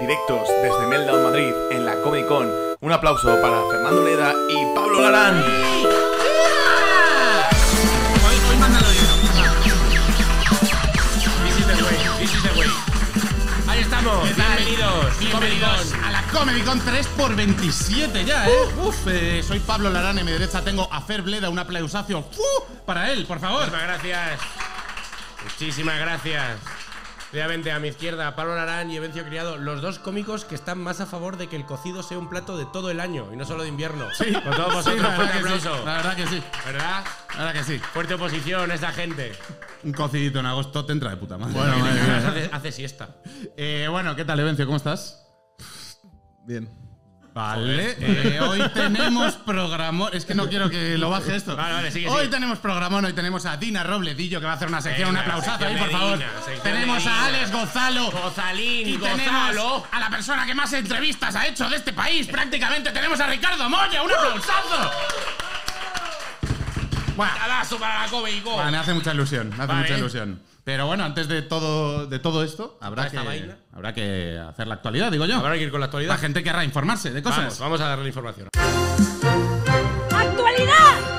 directos desde Meltdown Madrid en la Comic Con. Un aplauso para Fernando Leda y Pablo Larán. Hoy, hoy mándalo yo. This is the way, this is the way. Ahí estamos, bienvenidos, Bienvenidos a la Comedy Con 3x27 ya, ¿eh? Uf, eh, soy Pablo Larán, en mi derecha tengo a Fer Bleda, un aplausacio ¡fu! para él, por favor. Muchísimas gracias. Muchísimas gracias. Obviamente a mi izquierda, Pablo Larán y Evencio Criado, los dos cómicos que están más a favor de que el cocido sea un plato de todo el año y no solo de invierno. Sí, Con todos sí, vosotros, la fuerte verdad que sí, aplauso. la verdad que sí, ¿Verdad? la verdad que sí. Fuerte oposición esa gente. Un cocidito en agosto te entra de puta madre. Bueno, Madre hace siesta. Eh, bueno, ¿qué tal, Evencio? ¿Cómo estás? Bien. Vale, eh, hoy tenemos programón. Es que no quiero que lo baje esto. Vale, vale, sigue, Hoy sigue. tenemos programón, hoy tenemos a Dina Robledillo que va a hacer una sección, Venga, un aplausazo ahí, por favor. Dina, Tenemos a. Alex Gonzalo. Gozalín, Y Gozalo. tenemos a la persona que más entrevistas ha hecho de este país, prácticamente. Tenemos a Ricardo Moya, un aplausazo. Bueno, para la. Vale, me hace mucha ilusión, me hace Vale. mucha ilusión. Pero bueno, antes de todo, de todo esto, habrá que, vaina. habrá que hacer la actualidad, digo yo. Habrá que ir con la actualidad. La gente querrá informarse de cosas. Vamos, vamos a darle la información. ¡Actualidad!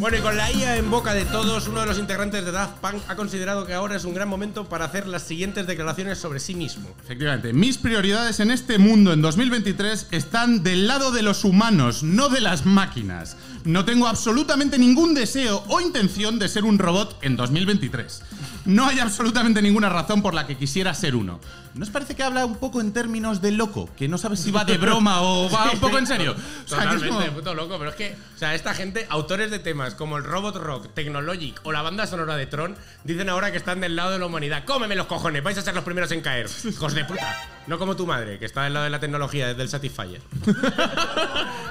Bueno, y con la IA en boca de todos, uno de los integrantes de Daft Punk ha considerado que ahora es un gran momento para hacer las siguientes declaraciones sobre sí mismo. Efectivamente, mis prioridades en este mundo en 2023 están del lado de los humanos, no de las máquinas. No tengo absolutamente ningún deseo o intención de ser un robot en 2023. No hay absolutamente ninguna razón por la que quisiera ser uno. ¿No os parece que habla un poco en términos de loco? Que no sabes si va de broma o va un poco en serio. O sea, que es Totalmente, como- puto loco. Pero es que, o sea, esta gente, autores de temas como el Robot Rock, Technologic o la banda sonora de Tron, dicen ahora que están del lado de la humanidad. ¡Cómeme los cojones! Vais a ser los primeros en caer. Hijos de puta. No como tu madre, que está del lado de la tecnología, desde el Satisfyer.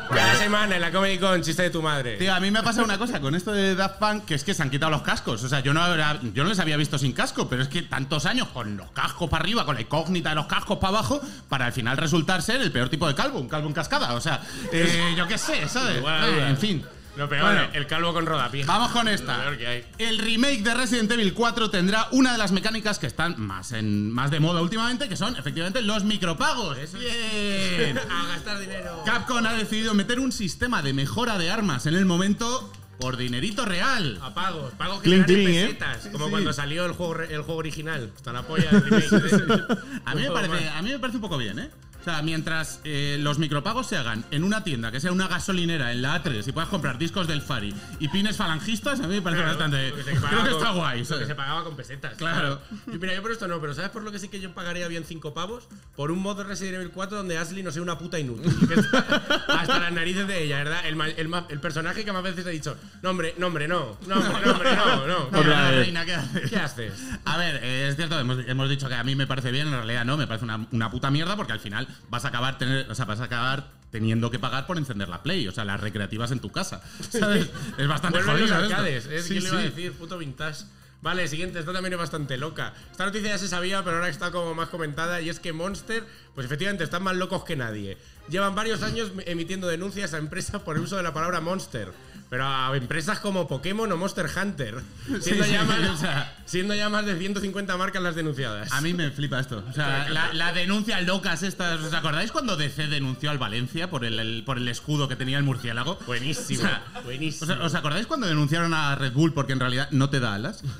Cada semana en la Comedy Con, chiste de tu madre. Tío, a mí me ha pasado una cosa con esto de Daft Punk, que es que se han quitado los cascos. O sea, yo no, era- yo no les había visto sin casco, pero es que tantos años con los cascos para arriba, con la incógnita de los cascos para abajo, para al final resultar ser el peor tipo de calvo, un calvo en cascada. O sea, eh, yo qué sé, ¿sabes? Eh, igual. en fin. Lo peor, Bueno, el calvo con rodapié. Vamos con Lo esta. peor que hay. El remake de Resident Evil 4 tendrá una de las mecánicas que están más, en, más de moda últimamente, que son efectivamente los micropagos. Bien. A gastar dinero. Capcom ha decidido meter un sistema de mejora de armas en el momento por dinerito real. A pagos, pagos que ¿eh? pesetas, como Sí. cuando salió el juego, el juego original. Hasta la polla del remake. A mí, me parece, a mí me parece un poco bien, ¿eh? Sea, mientras eh, los micropagos se hagan en una tienda, que sea una gasolinera en la A3 y puedas comprar discos del Fari y pines falangistas, a mí me parece Claro, bastante. que Creo pagaba que con- está guay, lo ¿sabes? que se pagaba con pesetas. Claro. Y mira, yo por esto no, pero ¿sabes por lo que sí que yo pagaría bien 5 pavos? Por un mod de Resident Evil 4 donde Ashley no sea una puta inútil. Hasta las narices de ella, ¿verdad? El, el, el personaje que más veces he dicho, no, hombre, no, hombre, no. No, no, no, no. Reina, ¿qué haces? ¿Qué haces? A ver, eh, es cierto, hemos, hemos dicho que a mí me parece bien, en realidad no, me parece una, una puta mierda porque al final vas a acabar tener, o sea, vas a acabar teniendo que pagar por encender la Play, o sea, las recreativas en tu casa. ¿Sabes? Es bastante los jodido. esto. arcades, es Sí, que le iba a decir, puto vintage. Vale, siguiente, esta también es bastante loca. Esta noticia ya se sabía, pero ahora está como más comentada, y es que Monster, pues efectivamente están más locos que nadie. Llevan varios años emitiendo denuncias a empresas por el uso de la palabra Monster. Pero a empresas como Pokémon o Monster Hunter. Siendo, sí, ya, más, o sea. siendo ya más de 150 marcas las denunciadas. A mí me flipa esto. O sea, la, la denuncia locas estas. ¿Os acordáis cuando DC denunció al Valencia por el, el- por el escudo que tenía el murciélago? Buenísimo, O sea, buenísimo. ¿Os acordáis cuando denunciaron a Red Bull porque en realidad no te da alas?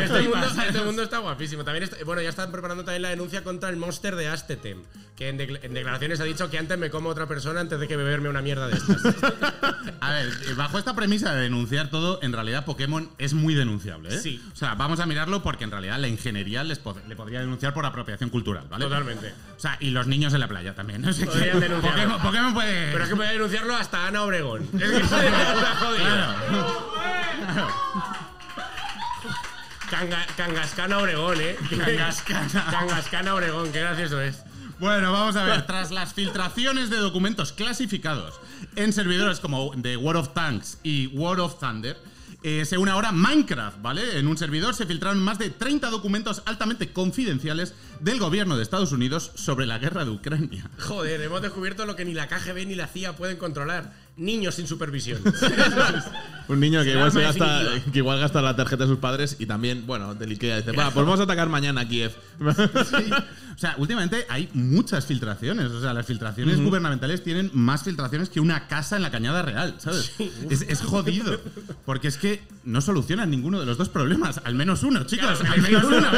Este mundo, este está guapísimo. También está- bueno, ya están preparando también la denuncia contra el monster de Astetem, que en declaraciones ha dicho que antes me como otra persona antes de que beberme una mierda de estas. A ver, eh, bajo esta premisa de denunciar todo, en realidad Pokémon es muy denunciable, ¿eh? Sí. O sea, vamos a mirarlo porque en realidad la ingeniería les pod- le podría denunciar por apropiación cultural, ¿vale? Totalmente. O sea, y los niños en la playa también. O sea, que Podrían denunciarlo. Pokémon, Pokémon puede. Pero es que puede denunciarlo hasta Ana Obregón. Es que está jodida. Canga- Cangascana Obregón, eh. Cangascana. Cangascana Obregón, qué gracioso es. Bueno, vamos a ver. Tras las filtraciones de documentos clasificados en servidores como The World of Tanks y World of Thunder, eh, se une ahora Minecraft, ¿vale? En un servidor se filtraron más de 30 documentos altamente confidenciales del gobierno de Estados Unidos sobre la guerra de Ucrania. Joder, hemos descubierto lo que ni la KGB ni la CIA pueden controlar. niños sin supervisión. Un niño que igual, se gasta, que igual gasta la tarjeta de sus padres y también, bueno, del Ikea dice, va, pues vamos a atacar mañana a Kiev. O sea, últimamente hay muchas filtraciones. O sea, las filtraciones gubernamentales tienen más filtraciones que una casa en la Cañada Real, ¿sabes? Es, es jodido. Porque es que no solucionan ninguno de los dos problemas. Al menos uno, chicos. Claro, al menos uno,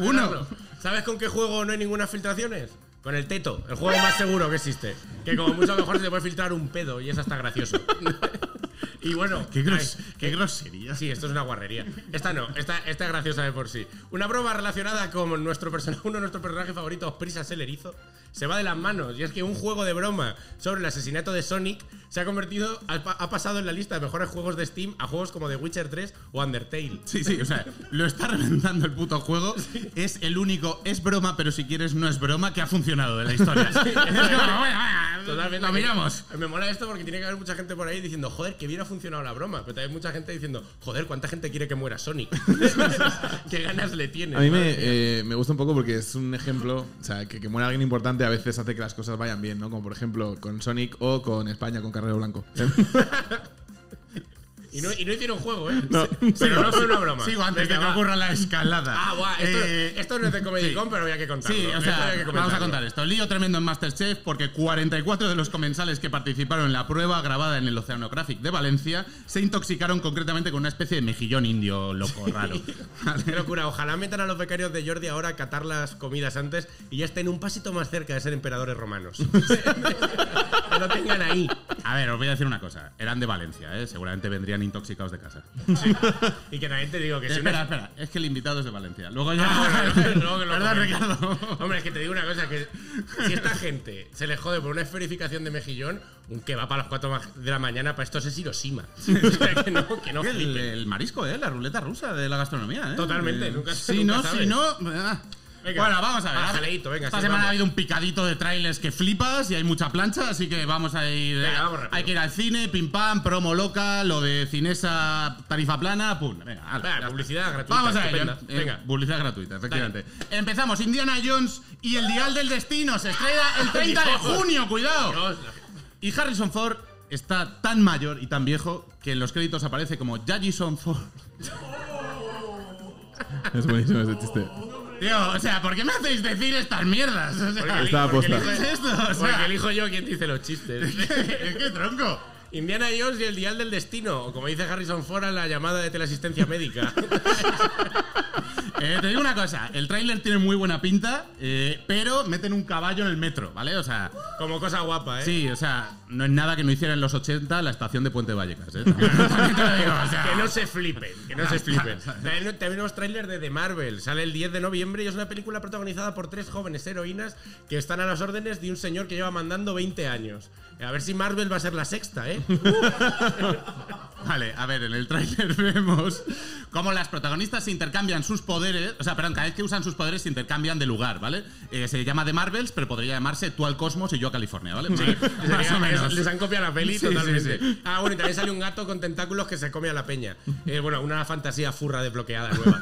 uno. ¿Sabes con qué juego no hay ninguna filtraciones? Con el teto, el juego más seguro que existe. Que como mucho mejor se te puede filtrar un pedo y es hasta gracioso. y bueno, Qué, gros- ay, qué grosería. Sí, esto es una guarrería. Esta no, esta, esta es graciosa de por sí. Una broma relacionada con nuestro persona- uno de nuestros personajes favoritos, Prisas el Erizo, se va de las manos. Y es que un juego de broma sobre el asesinato de Sonic se ha convertido, ha, pa- ha pasado en la lista de mejores juegos de Steam a juegos como The Witcher 3 o Undertale. Sí, sí, o sea, lo está reventando el puto juego. Es el único, es broma, pero si quieres no es broma, que ha funcionado de la historia. Es como, bueno, venga, Totalmente. Lo miramos. Me mola esto porque tiene que haber mucha gente por ahí diciendo, joder, que bien ha funcionado la broma. Pero también mucha gente diciendo, joder, ¿cuánta gente quiere que muera Sonic? ¿Qué ganas le tiene? A mí me, eh, me gusta un poco porque es un ejemplo, o sea, que, que muera alguien importante a veces hace que las cosas vayan bien, ¿no? Como por ejemplo con Sonic o con España, con Carrero Blanco. Y no, y no hicieron juego, ¿eh? No. Pero no fue una broma. Sigo antes Venga, de que va. ocurra la escalada. Ah, guau, esto, Eh, esto no es de Comedy sí. Con, pero había que contarlo. Sí, o sea, había que vamos a contar esto. Lío tremendo en Masterchef porque 44 de los comensales que participaron en la prueba grabada en el Oceanographic de Valencia se intoxicaron concretamente con una especie de mejillón indio loco raro. Qué locura. Ojalá metan a los becarios de Jordi ahora a catar las comidas antes y ya estén un pasito más cerca de ser emperadores romanos. que lo tengan ahí. A ver, os voy a decir una cosa. Eran de Valencia, ¿eh? Seguramente vendrían intoxicados de casa. Y que también te digo que si espera, una- espera. Es que el invitado es de Valencia. Luego ya... Ah, bueno, luego que lo ¿Verdad. Ricardo? Hombre, es que te digo una cosa, que si esta gente se le jode por una esferificación de mejillón, un que va para las 4 de la mañana, para esto es Hiroshima. O sea, que no, que no el, el marisco, ¿eh? La ruleta rusa de la gastronomía, ¿eh? Totalmente, Eh, nunca- Si nunca no, sabes. si no... ah. Venga, bueno, vamos a ver. venga, Esta sí, semana vamos. ha habido un picadito de trailers que flipas y hay mucha plancha, así que vamos a ir. Venga, vamos hay que ir al cine, pim pam, promo loca, lo de Cinesa tarifa plana, pum. Venga, ala, publicidad gratuita, Vamos a ello. Eh, Venga. Publicidad gratuita, efectivamente. Empezamos. Indiana Jones y el Dial del Destino se estrena el 30 de junio, cuidado. Dios, Y Harrison Ford está tan mayor y tan viejo que en los créditos aparece como Jason Ford. es buenísimo ese chiste. Tío, o sea, ¿por qué me hacéis decir estas mierdas? O sea, Porque aposta. elijo- ¿Qué es esto? O sea- Porque elijo yo quién dice los chistes. ¿Qué tronco? Indiana Jones y el Dial del Destino, o como dice Harrison Ford, a la llamada de teleasistencia médica. Eh, te digo una cosa, el tráiler tiene muy buena pinta, eh, pero meten un caballo en el metro, ¿vale? O sea, Como cosa guapa, ¿eh? sí, o sea, no es nada que no hiciera en los 80 la estación de Puente Vallecas, ¿eh? También te lo digo, o sea. Que no se flipen, que no se flipen. También tenemos tráiler de The Marvel. Sale el 10 de noviembre y es una película protagonizada por tres jóvenes heroínas que están a las órdenes de un señor que lleva mandando 20 años. A ver si Marvel va a ser la sexta, ¿eh? Vale, a ver, en el tráiler vemos cómo las protagonistas se intercambian sus poderes, o sea, perdón, cada vez que usan sus poderes se intercambian de lugar, ¿vale? Eh, se llama The Marvels, pero podría llamarse tú al cosmos y yo a California, ¿vale? Más o menos. Les han copiado la peli Sí, totalmente. sí, sí. Ah, bueno, y también sale un gato con tentáculos que se come a la peña. Eh, bueno, una fantasía furra desbloqueada nueva.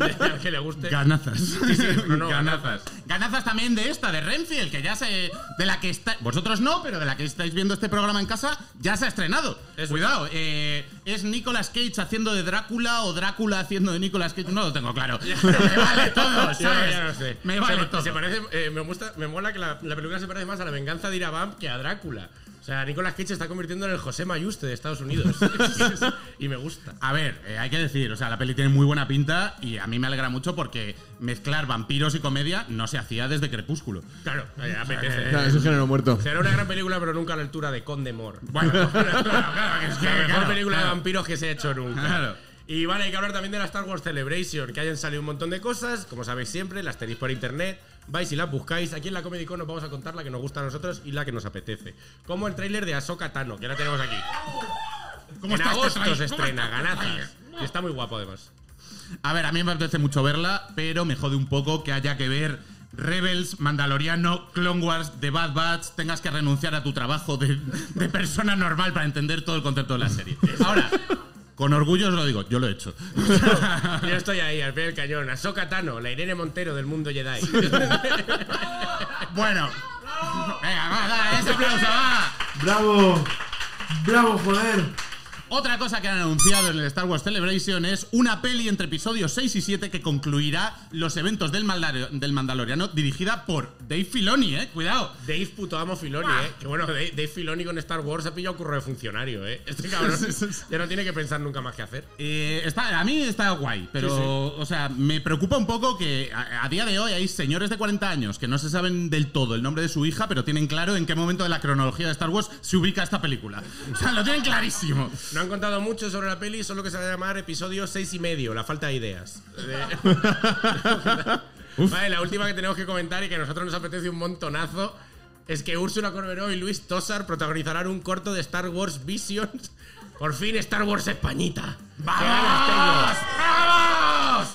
Al que le guste. Ganazas. sí, no, no, ganazas. Ganazas también de esta, de Renfield, que ya se. de la que está. Vosotros no, pero de la que estáis viendo este programa en casa, ya se ha estrenado. Eso. Cuidado, eh, es Nicolas Cage haciendo de Drácula o Drácula haciendo de Nicolas Cage. No lo tengo claro. Pero me vale todo, Yo ¿sabes? ya no sé. Me vale se, todo. se parece, eh, me, gusta, me mola que la, la película se parece más a la venganza de Irabam que a Drácula. O sea, Nicolas Cage se está convirtiendo en el José Mayuste de Estados Unidos. y me gusta. A ver, eh, hay que decir, o sea, la peli tiene muy buena pinta y a mí me alegra mucho porque mezclar vampiros y comedia no se hacía desde Crepúsculo. Claro, eh, apetece. Claro, es un género muerto. Será una gran película, pero nunca a la altura de Conde Mor. Bueno, claro, claro, que es que, la mejor película claro. de vampiros que se ha hecho nunca. Claro. Y vale, hay que hablar también de la Star Wars Celebration, que hayan salido un montón de cosas, como sabéis siempre, las tenéis por internet, vais y las buscáis. Aquí en la Comedy Con os vamos a contar la que nos gusta a nosotros y la que nos apetece. Como el tráiler de Ahsoka Tano, que la tenemos aquí. ¿Cómo en está este agosto tráiler? se ¿Cómo estrena, este ganazas. Y está muy guapo además. A ver, a mí me apetece mucho verla, pero me jode un poco que haya que ver Rebels, Mandaloriano, Clone Wars, The Bad Batch, tengas que renunciar a tu trabajo de, de persona normal para entender todo el concepto de la serie. Ahora, con orgullo os lo digo, yo lo he hecho. Yo estoy ahí, al pie del cañón. Ahsoka Tano, la Irene Montero del mundo Jedi. bueno. Venga, va, va, ese aplauso, va. ¡Bravo! ¡Bravo, joder! Otra cosa que han anunciado en el Star Wars Celebration es una peli entre episodios 6 y 7 que concluirá los eventos del, Mandalor- del Mandaloriano dirigida por Dave Filoni, eh. Cuidado. Dave puto amo Filoni, eh. Que bueno, Dave, Dave Filoni con Star Wars ha pillado curro de funcionario, eh. Este cabrón ya no tiene que pensar nunca más qué hacer. Eh, está, a mí está guay, pero, o sea, me preocupa un poco que a, a día de hoy hay señores de 40 años que no se saben del todo el nombre de su hija, pero tienen claro en qué momento de la cronología de Star Wars se ubica esta película. O sea, lo tienen clarísimo. No han contado mucho sobre la peli, solo que se va a llamar episodio 6 y medio, la falta de ideas. De- vale, la última que tenemos que comentar y que a nosotros nos apetece un montonazo es que Úrsula Corberó y Luis Tosar protagonizarán un corto de Star Wars Visions. Por fin Star Wars Españita. ¡Qué ganas tengo! ¡Vamos!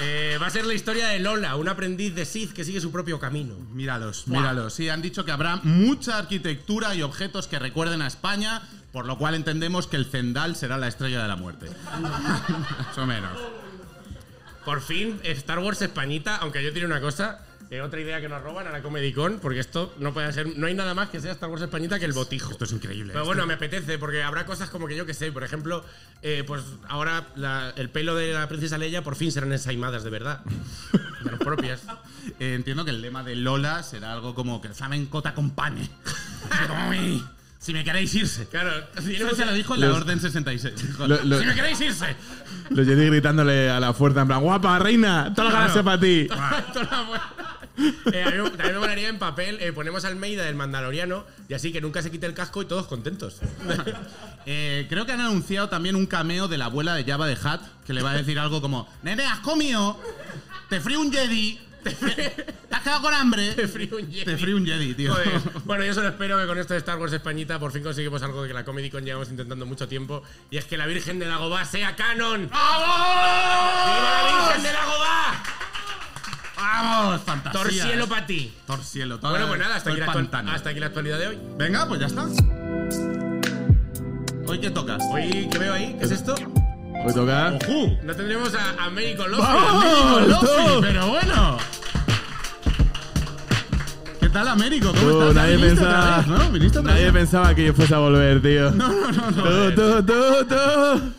Eh, va a ser la historia de Lola, un aprendiz de Sith que sigue su propio camino. Míralos, míralos. Sí, han dicho que habrá mucha arquitectura y objetos que recuerden a España, por lo cual entendemos que el Zendal será la estrella de la muerte. Más o menos. Por fin, Star Wars Españita, aunque yo tiene una cosa, eh, otra idea que nos roban a la Comedy Con, porque esto no puede ser, no hay nada más que sea Star Wars Españita que el botijo. Esto es increíble. Pero bueno, me apetece, porque habrá cosas como que yo que sé, por ejemplo, eh, pues ahora la- el pelo de la princesa Leia por fin serán ensaimadas de verdad. De las propias. Eh, entiendo que el lema de Lola será algo como que el flamenco te acompañe. Si me queréis irse. Claro, Eso se lo dijo en la Orden 66. Dijo, Lo- lo- si me queréis irse. Los Jedi gritándole a la fuerza, en plan, guapa, reina, toda la galaxia para ti. Toda la buena. Eh, a mí me molaría en papel, eh, ponemos al Meida del Mandaloriano y así que nunca se quite el casco y todos contentos. Eh, creo que han anunciado también un cameo de la abuela de Java de Hat que le va a decir algo como: Nene, has comido, te frío un Jedi, te, has quedado con hambre. Te frío un Jedi. Te frío un Jedi, tío. Joder. Bueno, yo solo espero que con esto de Star Wars Españita por fin conseguimos algo que la Comedy Con llevamos intentando mucho tiempo y es que la Virgen de Dagobah sea canon. ¡Viva la Virgen de Dagobah! ¡Vamos! ¡Fantasía! Torcielo para ti. Torcielo, todo Bueno, pues nada, aquí, la hasta aquí la actualidad de hoy. Venga, pues ya está. ¿Hoy qué tocas? Hoy, ¿qué veo ahí? ¿Qué es esto? Hoy toca. ¡Ojú! No tendremos a Américo López. ¡Vamos, ¡Lofi! Lofi! ¡Pero bueno! ¿Qué tal, Américo? ¿Cómo Tú, estás? Nadie viniste otra pensaba, vez, ¿no? ¿Viniste otra nadie vez? pensaba que yo fuese a volver, tío. No, no, no, no. Tú, tú, tú, tú.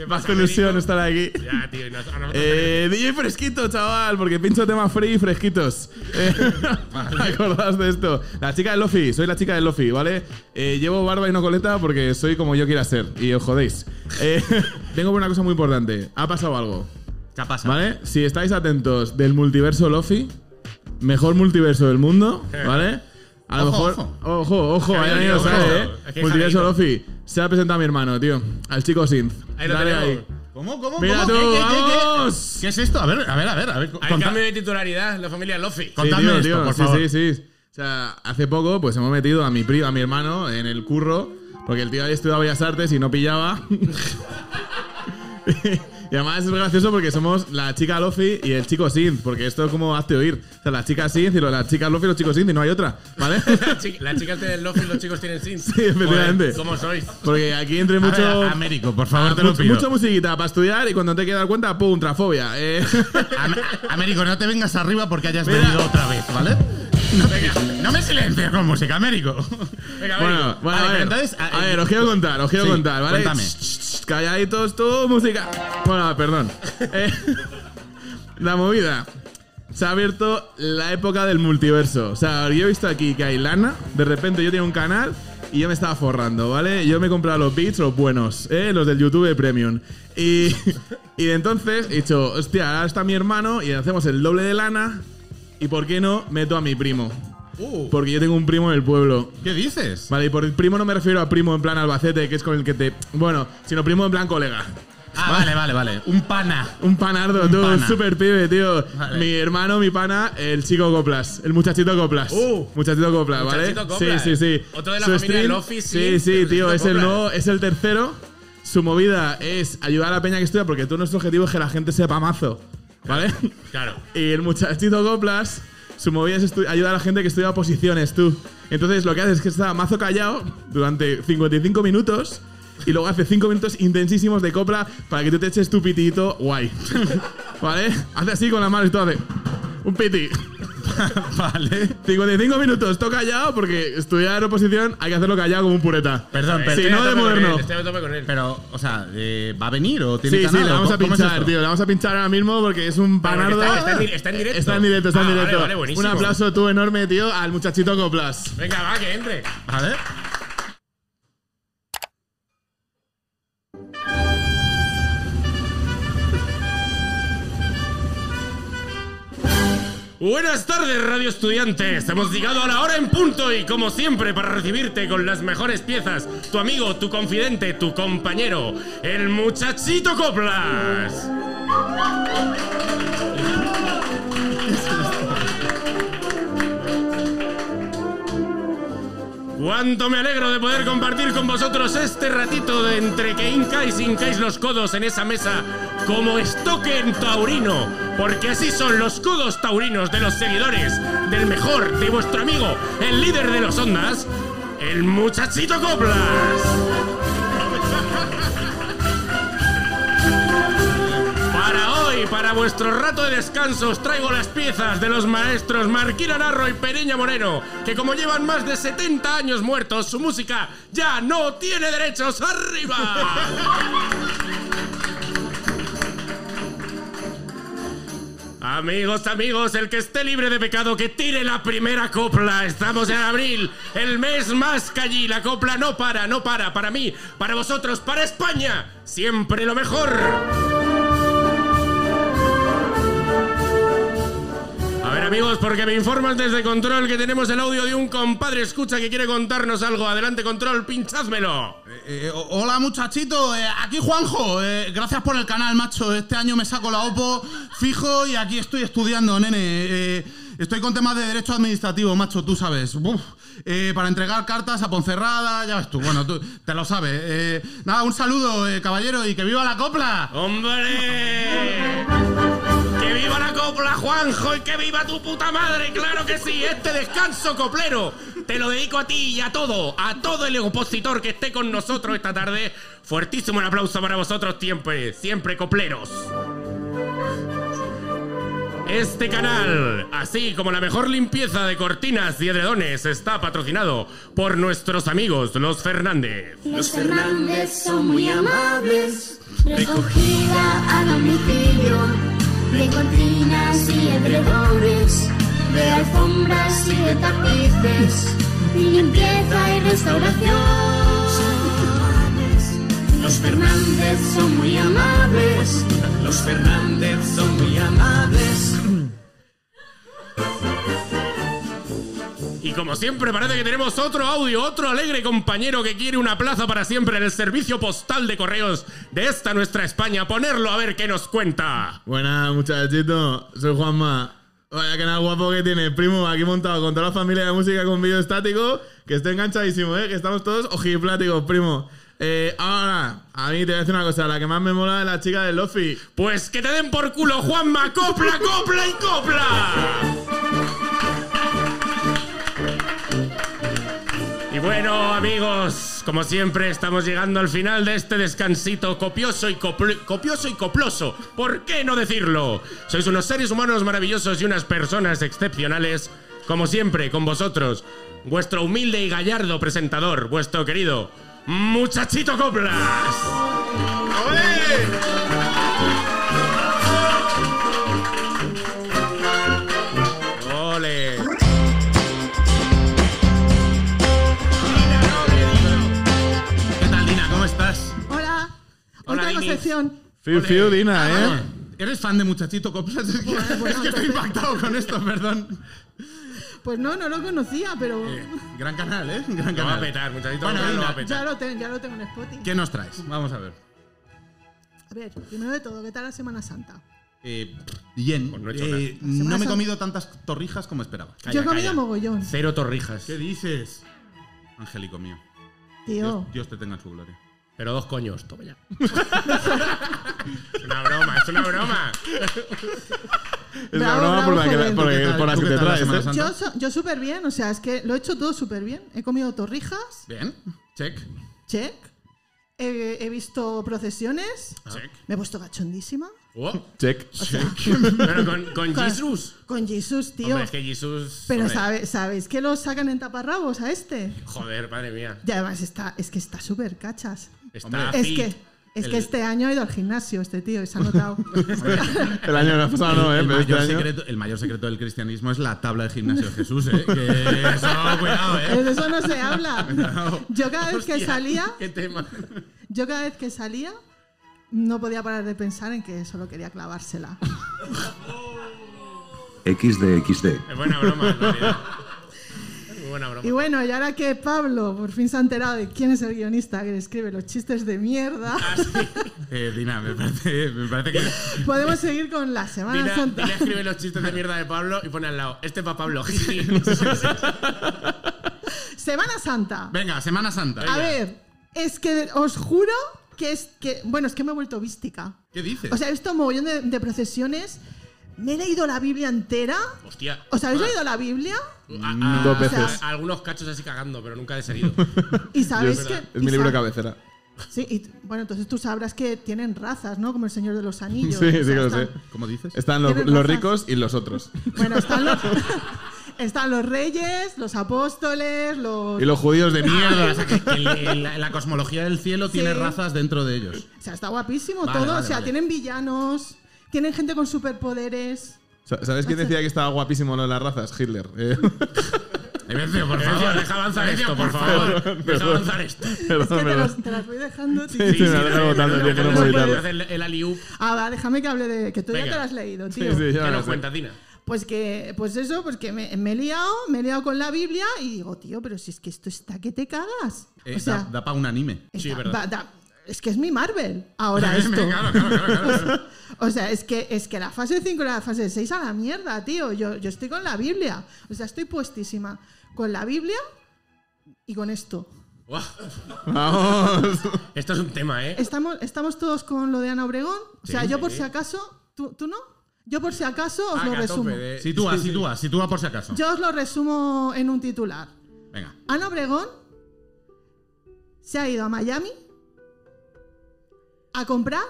¿Qué Más pasa, ilusión estar aquí. Ya, tío. y nos- a nosotros Eh, DJ fresquito, chaval, porque pincho temas free y fresquitos. Eh, ¿Acordaos de esto? La chica del Lofi, soy la chica del Lofi, ¿vale? Eh, llevo barba y no coleta porque soy como yo quiera ser y os jodéis. Eh, tengo una cosa muy importante. Ha pasado algo, ¿Qué ha pasado? ¿vale? Si estáis atentos del multiverso Lofi, mejor multiverso del mundo, ¿vale? A lo Ojo, mejor. ojo. Ojo, ahí nadie lo venido, sabe. ¿eh? Multiverso. Lofi. Se ha presentado a mi hermano, tío. Al chico Synth. Ahí lo Dale ahí. ¿Cómo, cómo, Mira cómo? tú, vamos. ¿Qué es esto? A ver, a ver, a ver. A ver Hay cambio de titularidad, la familia Lofi. Con- Contadme esto, por sí, favor. Sí, sí, O sea, hace poco pues hemos metido a mi pri- a mi hermano en el curro, porque el tío había estudiado Bellas Artes y no pillaba. y además es gracioso porque somos la chica Lofi y el chico Synth, porque esto es como hazte oír. O sea, la chica Synth y lo- la chica Lofi y los chicos Synth y no hay otra, ¿vale? La Las chicas tienen Lofi y los chicos tienen Sin. Sí, efectivamente. ¿Cómo sois? porque aquí entre A mucho... ver, Américo, por favor, Ah, te lo mucho, pido. mucha musiquita para estudiar y cuando te quieras dar cuenta, ¡pum! Trafobia. Eh. Am- Américo, no te vengas arriba porque hayas Mira. venido otra vez, ¿vale? No, no me silencies con música, Américo. Venga, Bueno, a ver, entonces, a- a ver, os quiero contar, os quiero Sí, contar, ¿vale? cuéntame. Calladitos, tú, música. Bueno, perdón. Eh, la movida. Se ha abierto la época del multiverso. O sea, yo he visto aquí que hay lana. De repente yo tengo un canal y yo me estaba forrando, ¿vale? Yo me he comprado los beats, los buenos, ¿eh? Los del YouTube Premium. Y, y entonces he dicho, hostia, ahora está mi hermano y hacemos el doble de lana. ¿Y por qué no meto a mi primo? Uh, Porque yo tengo un primo en el pueblo. ¿Qué dices? Vale, y por el primo no me refiero a primo en plan Albacete, que es con el que te. Bueno, sino primo en plan colega. Ah, vale, vale, vale. Un pana. Un panardo, tú, pana. un super pibe, tío. Vale. Mi hermano, mi pana, el chico Coplas, el muchachito Coplas. Uh. muchachito Coplas, ¿vale? Muchachito Coplas. Sí, sí, sí. Otro de la Su familia stream- Lofi, sí, Sí, tío, es el nuevo, es el tercero. Su movida es ayudar a la peña que estudia, porque todo nuestro objetivo es que la gente sepa mazo, ¿vale? claro. Y el muchachito Coplas, su movida es ayudar a la gente que estudia posiciones, tú. Entonces lo que hace es que está mazo callado durante 55 minutos y luego hace 5 minutos intensísimos de copla para que tú te eches tu pitito guay. ¿Vale? Hace así con la mano y todo hace un piti. vale. 55 minutos, toca callado porque estudiar oposición hay que hacerlo callado como un pureta. Perdón, Si Estoy a no, de moderno. él, Estoy a tope con él. Pero, o sea, eh, ¿va a venir o tiene Sí, sí, canal? le vamos a cómo es pinchar, esto? tío. Le vamos a pinchar ahora mismo porque es un Pero panardo. Está, está en, di- está en directo. Está en directo, está en Ah, directo. Vale, vale, buenísimo. un aplauso tú enorme, tío, al muchachito Coplas. Venga, va, que entre. Vale. Buenas tardes, radio estudiantes. Hemos llegado a la hora en punto y, como siempre, para recibirte con las mejores piezas, tu amigo, tu confidente, tu compañero, el muchachito Coplas. Cuánto me alegro de poder compartir con vosotros este ratito de entre que hincáis y hincáis los codos en esa mesa como estoque en taurino, porque así son los codos taurinos de los seguidores del mejor de vuestro amigo, el líder de los ondas, el muchachito Coplas. Hoy, para vuestro rato de descanso, os traigo las piezas de los maestros Marquina Narro y Pereña Moreno, que como llevan más de 70 años muertos, su música ya no tiene derechos arriba. Amigos, amigos, el que esté libre de pecado, que tire la primera copla. Estamos en abril, el mes más callí. La copla no para, no para. Para mí, para vosotros, para España. Siempre lo mejor. Ver amigos, porque me informan desde Control que tenemos el audio de un compadre escucha que quiere contarnos algo. Adelante Control, pincházmelo. Eh, o- hola muchachito, eh, aquí Juanjo, eh, gracias por el canal, macho. Este año me saco la OPO fijo y aquí estoy estudiando, nene. Estoy con temas de derecho administrativo, macho, tú sabes. Eh, para entregar cartas a Ponferrada, ya ves tú, bueno, tú te lo sabes. Eh, nada, un saludo, eh, caballero, y que viva la copla. ¡Hombre! ¡Que viva la copla, Juanjo! ¡Y que viva tu puta madre! ¡Claro que sí! Este descanso coplero te lo dedico a ti y a todo, a todo el opositor que esté con nosotros esta tarde. Fuertísimo un aplauso para vosotros siempre, siempre copleros. Este canal, así como la mejor limpieza de cortinas y edredones, está patrocinado por nuestros amigos, los Fernández. Los Fernández son muy amables, recogida a domicilio, de cortinas y edredones, de alfombras y de tapices, limpieza y restauración. Los Fernández son muy amables, los Fernández son muy amables. Y como siempre parece que tenemos otro audio, otro alegre compañero que quiere una plaza para siempre en el servicio postal de correos de esta nuestra España. Ponerlo a ver qué nos cuenta. Buenas, muchachito. Soy Juanma. Vaya canal guapo que tiene, primo, aquí montado con toda la familia de música con vídeo estático, que estoy enganchadísimo, ¿eh? Que estamos todos ojipláticos, primo. Eh, ahora, a mí te voy a decir una cosa, la que más me mola es la chica de Lofi. Pues que te den por culo, Juanma. ¡Copla, copla y copla! Y bueno, amigos, como siempre, estamos llegando al final de este descansito copioso y, copioso y coploso. ¿Por qué no decirlo? Sois unos seres humanos maravillosos y unas personas excepcionales. Como siempre, con vosotros, vuestro humilde y gallardo presentador, vuestro querido Muchachito Coplas. ¡Ole! ¿Qué tal, Dina? ¿Cómo estás? Hola. Hoy Hola, tengo Dinis. sección. Fiu, fiu, Dina, ¿eh? Ah, ¿Eres fan de Muchachito Coplas? Es que, es que estoy impactado con esto, perdón. Pues no, no lo conocía, pero Gran canal, ¿eh? Gran Lo va a canal. petar, muchachito. Bueno, lo va a venga, ya petar. lo, tengo, ya lo tengo en Spotify. ¿Qué nos traes? Vamos a ver. A ver, primero de todo, ¿qué tal la Semana Santa? Eh, bien. Pues no he hecho Eh, no me he comido tantas torrijas como esperaba. Calla, Yo he comido calla. mogollón. Cero torrijas. ¿Qué dices? Angélico mío. Tío, Dios, Dios te tenga en su gloria. Pero dos coños, toma ya. es una broma, es una broma. Es la Bravo, broma por, la que, joven. por, ¿Tú qué tal? por las ¿Tú que qué te la traes, yo, so- yo súper bien, o sea, es que lo he hecho todo súper bien. He comido torrijas, Bien. Check. check. He, he visto procesiones, Check. me he puesto cachondísima. Oh, Check. pero con, con Jesus. Con Jesus, tío. Hombre, es que Jesus. Pero sabe- ¿sabéis que lo sacan en taparrabos a este? Joder, madre mía. Y además está, es que está súper cachas. Está Es fit. que, es El- que este año ha ido al gimnasio, este tío, y se ha notado. El año pasado no, ¿eh? el, este mayor año. secreto, el mayor secreto del cristianismo es la tabla de gimnasio de Jesús, ¿eh? Que eso, cuidado, ¿eh? de eso no se habla. Yo cada vez que salía, ¿Qué tema? yo cada vez que salía, no podía parar de pensar en que solo quería clavársela. XD XD. Es buena broma, en realidad. Buena broma. Y bueno, y ahora que Pablo por fin se ha enterado de quién es el guionista que le escribe los chistes de mierda, Eh, Dina, me parece, me parece que. podemos seguir con la Semana Santa. dile a escribir los chistes de mierda de Pablo y pone al lado. Este para Pablo. Semana Santa. Venga, Semana Santa. A ver, es que os juro que es que. Bueno, es que me he vuelto vística. ¿Qué dices? O sea, he visto un mogollón de, de procesiones. Me he leído la Biblia entera. Hostia. ¿Os habéis leído la Biblia? A- a- Dos o veces. sea, algunos cachos así cagando, pero nunca de seguido. Y sabéis que. Es y mi libro de cabecera. Sí, y bueno, entonces tú sabrás que tienen razas, ¿no? Como el Señor de los Anillos. Sí, o sí sea, que lo están- sé. ¿Cómo dices? Están los, ¿Tienen los ricos y los otros. Bueno, están los. están los reyes, los apóstoles, los. Y los judíos de Mierda, mierda. o sea, que, que el- el- la, la cosmología del cielo tiene Sí. razas dentro de ellos. O sea, está guapísimo Vale, todo. vale, o sea, vale. tienen villanos, tienen gente con superpoderes. Sa- ¿Sabes quién decía que estaba guapísimo lo de las razas? Hitler. Eh, Evencio, por Deja, favor. deja avanzar Evencio, esto, por favor. Deja avanzar esto. Es que te, perdón. los- te las voy dejando, tío. Sí, sí, me tío, que no puedo evitarlo. Hace el, el. Ah, va, déjame que hable de. Que tú ya te lo has leído, Sí, tío. sí, ya ¿Qué lo nos sé. cuentas, Dina? Pues que, pues eso, pues que me, me he liado, me he liado con la Biblia y digo, tío, pero si es que esto está que te cagas. Eh, o sea, da, para un anime. Sí, verdad. da- es que es mi Marvel ahora esto. claro, claro, claro, claro. O sea, es que, es que la fase 5 y la fase 6 a la mierda, tío. Yo, yo estoy con la Biblia. O sea, estoy puestísima con la Biblia y con esto. Buah, Vamos. Esto es un tema, ¿eh? ¿Estamos, estamos todos con lo de Ana Obregón? O sea, Sí, yo por sí. si acaso. ¿Tú, tú no? Yo por si acaso os Ah, lo resumo. de- Sitúa, Sí, sí. sitúa, sitúa por si acaso. Yo os lo resumo en un titular. Venga. Ana Obregón se ha ido a Miami a comprar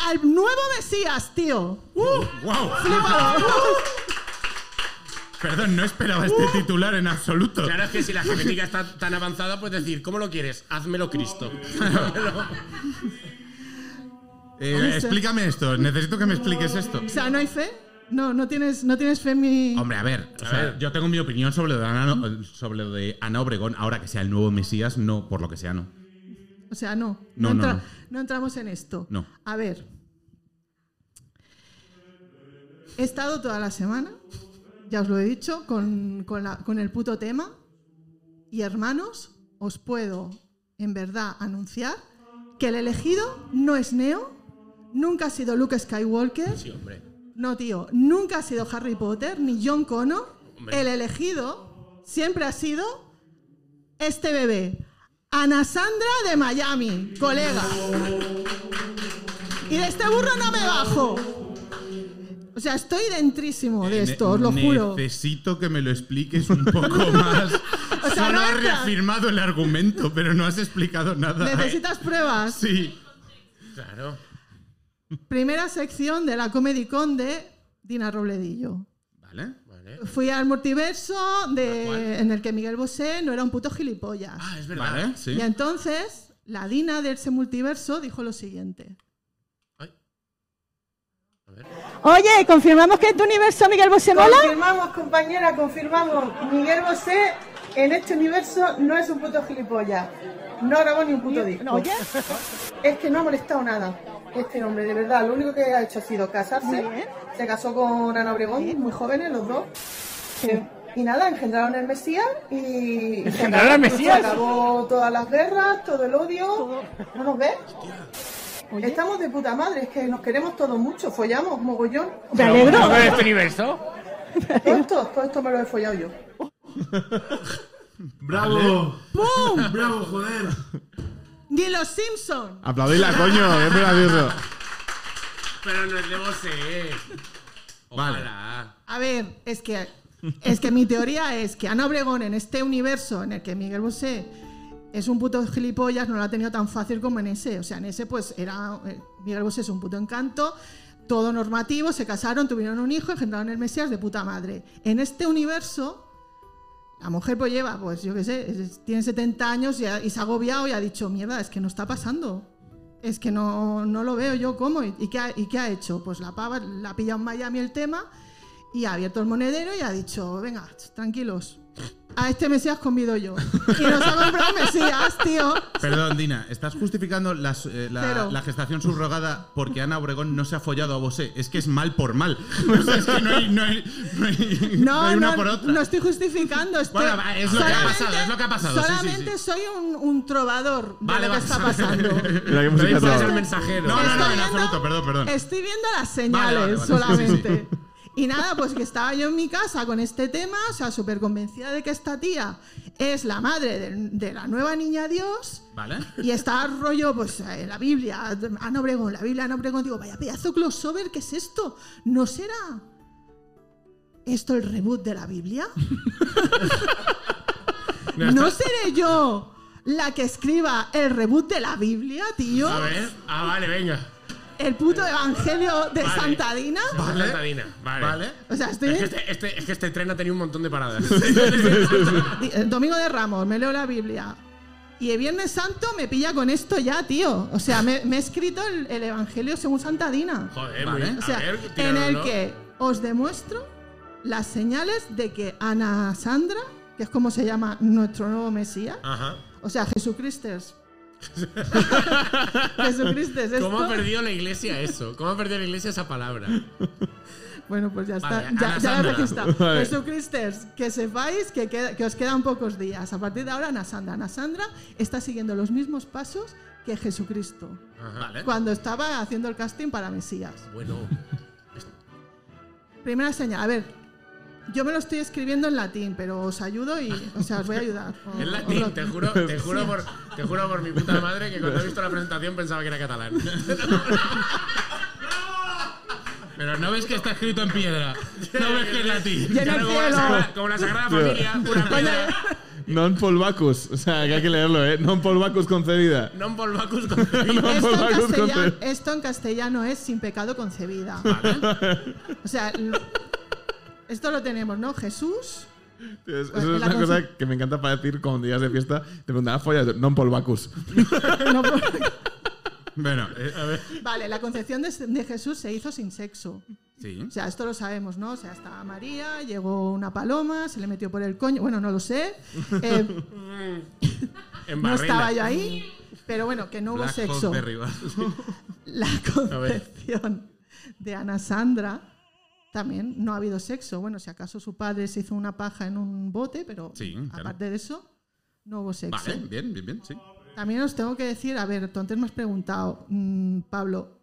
al nuevo Mesías, tío. ¡Wow! Flipado. Perdón, no esperaba este titular en absoluto. Claro, es que si la genética está tan avanzada, puedes decir, ¿cómo lo quieres? Házmelo Cristo. Eh, explícame esto, necesito que me expliques esto. O sea, ¿no hay fe? No, no tienes, no tienes fe en mi. Hombre, a ver, o A sea, ver. yo tengo mi opinión sobre lo, de Ana, sobre lo de Ana Obregón. Ahora que sea el nuevo Mesías, no, por lo que sea, no. O sea, no. No, No, no, entra- no. no entramos en esto. No. A ver. He estado toda la semana, ya os lo he dicho, con, con la- con el puto tema. Y hermanos, os puedo en verdad anunciar que el elegido no es Neo, nunca ha sido Luke Skywalker. Sí, hombre. No, tío, nunca ha sido Harry Potter ni John Connor. Hombre. El elegido siempre ha sido este bebé, Ana Sandra de Miami, colega. Y de este burro no me bajo. O sea, estoy dentrísimo de esto, os lo juro. Necesito que me lo expliques un poco más. O sea, Solo no has reafirmado el argumento, pero no has explicado nada. ¿Necesitas pruebas? Sí. Claro. Primera sección de la Comedy Con de Dina Robledillo. Vale. Vale. Fui al multiverso en el que Miguel Bosé no era un puto gilipollas. Ah, es verdad. Vale, sí. Y entonces, la Dina de ese multiverso dijo lo siguiente. Ay. A ver. Oye, ¿confirmamos que en tu universo Miguel Bosé mola? Confirmamos, compañera, confirmamos. Miguel Bosé en este universo no es un puto gilipollas. No grabó ni un puto disco. Oye, Es que no ha molestado nada. Este hombre, de verdad, lo único que ha hecho ha sido casarse. Se casó con Ana Obregón, muy jóvenes los dos. Y nada, engendraron el Mesías y. ¿Engendraron el Mesías? Se acabó todas las guerras, todo el odio. ¿No nos ves? Oye. Estamos de puta madre, es que nos queremos todos mucho, follamos, mogollón. me alegro. este universo? Todo esto, todo esto me lo he follado yo. ¡Bravo! ¡Bravo, joder! ¡Ni los Simpson! Aplaudidla, coño, es gracioso. Pero no es de Bosé. Ojalá. A ver, es que, es que mi teoría es que Ana Obregón en este universo en el que Miguel Bosé es un puto gilipollas, no lo ha tenido tan fácil como en ese. O sea, en ese pues era, eh, Miguel Bosé es un puto encanto, todo normativo, se casaron, tuvieron un hijo, engendraron el Mesías de puta madre. En este universo, la mujer pues lleva, pues yo qué sé, tiene 70 años y se ha agobiado y ha dicho, mierda, es que no está pasando. Es que no, no lo veo yo cómo. ¿Y, y qué ha, y qué ha hecho? Pues la pava la ha pillado en Miami el tema y ha abierto el monedero y ha dicho, venga, tranquilos. A este Mesías convido yo. Y nos ha comprado Mesías, tío. Perdón, Dina, ¿estás justificando las, eh, la, la gestación subrogada porque Ana Obregón no se ha follado a Bosé? Es que es mal por mal. O sea, es que no hay, no hay, no hay- no No, hay una no, por otra. no estoy justificando. Estoy, Bueno, es lo que ha solamente- pasado, es lo que ha pasado, sí, sí, Solamente sí. soy un, un trovador de Vale, lo que está pasando. Traba. el mensajero. No, no, no, Estoy en viendo- absoluto, perdón, perdón. Estoy viendo las señales vale, vale. solamente. Y nada, pues que estaba yo en mi casa con este tema, o sea, súper convencida de que esta tía es la madre de, de la nueva niña Dios. Vale. Y está rollo, pues, eh, la Biblia, Ana Obregón, la Biblia, Ana Obregón. Digo, vaya pedazo crossover, ¿qué es esto? ¿No será esto el reboot de la Biblia? ¿No seré yo la que escriba el reboot de la Biblia, tío? A ver. Ah, vale, venga. El puto evangelio de Vale. Santa Dina. Vale. Santadina. Vale. Vale. O sea, estoy Es que, en- este, este- es que este tren ha tenido un montón de paradas. Di- eh, Domingo de Ramos, me leo la Biblia. Y el Viernes Santo me pilla con esto ya, tío. O sea, me, me he escrito el, el Evangelio según Santa Dina. Joder, Vale. O sea, a ver, en tíralo, el ¿no? que os demuestro las señales de que Ana Sandra, que es como se llama nuestro nuevo Mesías, Ajá. o sea, Jesucristo es. Jesucristo es esto. ¿Cómo ha perdido la iglesia eso? ¿Cómo ha perdido la iglesia esa palabra? Bueno, pues ya está. Vale, ya, registrado. Vale. Que sepáis que, queda- que os quedan pocos días. A partir de ahora, Ana Sandra. Ana Sandra está siguiendo los mismos pasos que Jesucristo. Ajá. Cuando estaba haciendo el casting para Mesías. Bueno. Primera señal. A ver, yo me lo estoy escribiendo en latín, pero os ayudo y. O sea, os voy a ayudar. O- En latín, lo- te juro, te juro por, te juro por mi puta madre que cuando he visto la presentación pensaba que era catalán. Pero no ves que está escrito en piedra. No ves que es latín. En el Claro, como, la cielo. Sagrada, como la Sagrada Familia, una piedra. Non polvacus. O sea, que hay que leerlo, ¿eh? Non polvacus concedida. Non polvacus concebido. No Esto en, polvacus esto en castellano es sin pecado concebida. O sea, esto lo tenemos, ¿no? Jesús. Es- Pues Eso es una cosa que me encanta para decir cuando días de fiesta. Te preguntan, ¿has follado? Non polvacus. no por- Bueno, eh, a ver. Vale, la concepción de, de Jesús se hizo sin sexo. Sí. O sea, esto lo sabemos, ¿no? O sea, estaba María, llegó una paloma, se le metió por el coño. Bueno, no lo sé. Eh, no estaba yo ahí. Pero bueno, que no hubo Black sexo. de. La concepción de Ana Sandra también no ha habido sexo. Bueno, si acaso su padre se hizo una paja en un bote, pero Sí, claro. aparte de eso, no hubo sexo. Vale, bien, bien, bien, sí. También os tengo que decir, a ver, tú antes me has preguntado, mm, Pablo,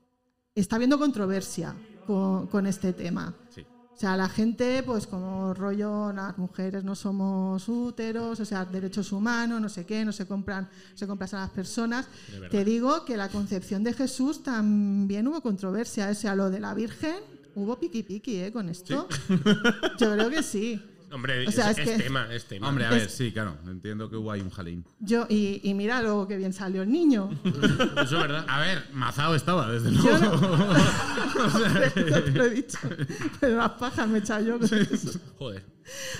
está habiendo controversia con, con este tema. Sí. O sea, la gente, pues como rollo, las mujeres no somos úteros, o sea, derechos humanos, no sé qué, no se compran, se compran a las personas. Te digo que la concepción de Jesús también hubo controversia, o sea, lo de la Virgen, hubo piqui piqui, ¿eh? Con esto. Yo creo que sí. Hombre, O sea, es, es es que- tema, es tema. Hombre, a Es- ver, sí, claro. Entiendo que hubo ahí un jalín. Yo, y, y mira luego que bien salió el niño. Eso es verdad. A ver, mazao estaba, desde Yo luego. no, te lo he dicho. Pero las pajas me he echado yo. con eso. Joder.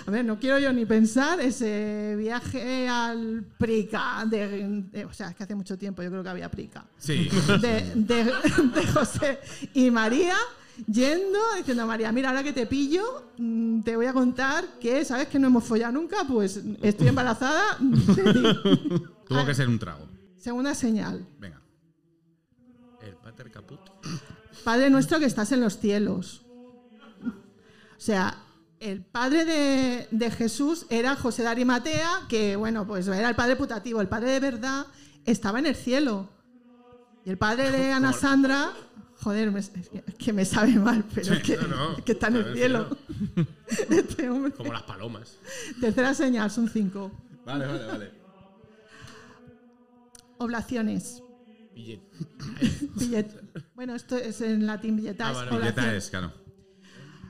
A ver, no quiero yo ni pensar ese viaje al Prica. De, de- o sea, es que hace mucho tiempo yo creo que había Prica. Sí. De, de- de José y María yendo diciendo a María, mira, ahora que te pillo, mm, te voy a contar que, ¿sabes que no hemos follado nunca? Pues estoy embarazada. Tuvo que ser un trago. Segunda señal. Venga. El pater caput. Padre nuestro que estás en los cielos. O sea, el padre de, de Jesús era José de Arimatea, que bueno, pues era el padre putativo. El padre de verdad estaba en el cielo. Y el padre de Ana Sandra, joder, me- es que- me sabe mal, pero es que, no, no, es que está en el cielo. Este hombre. Como las palomas. Tercera señal, son cinco. Vale, vale, vale. Oblaciones. Billet. Billet- Bueno, esto es en latín billetas. Ah, es, claro.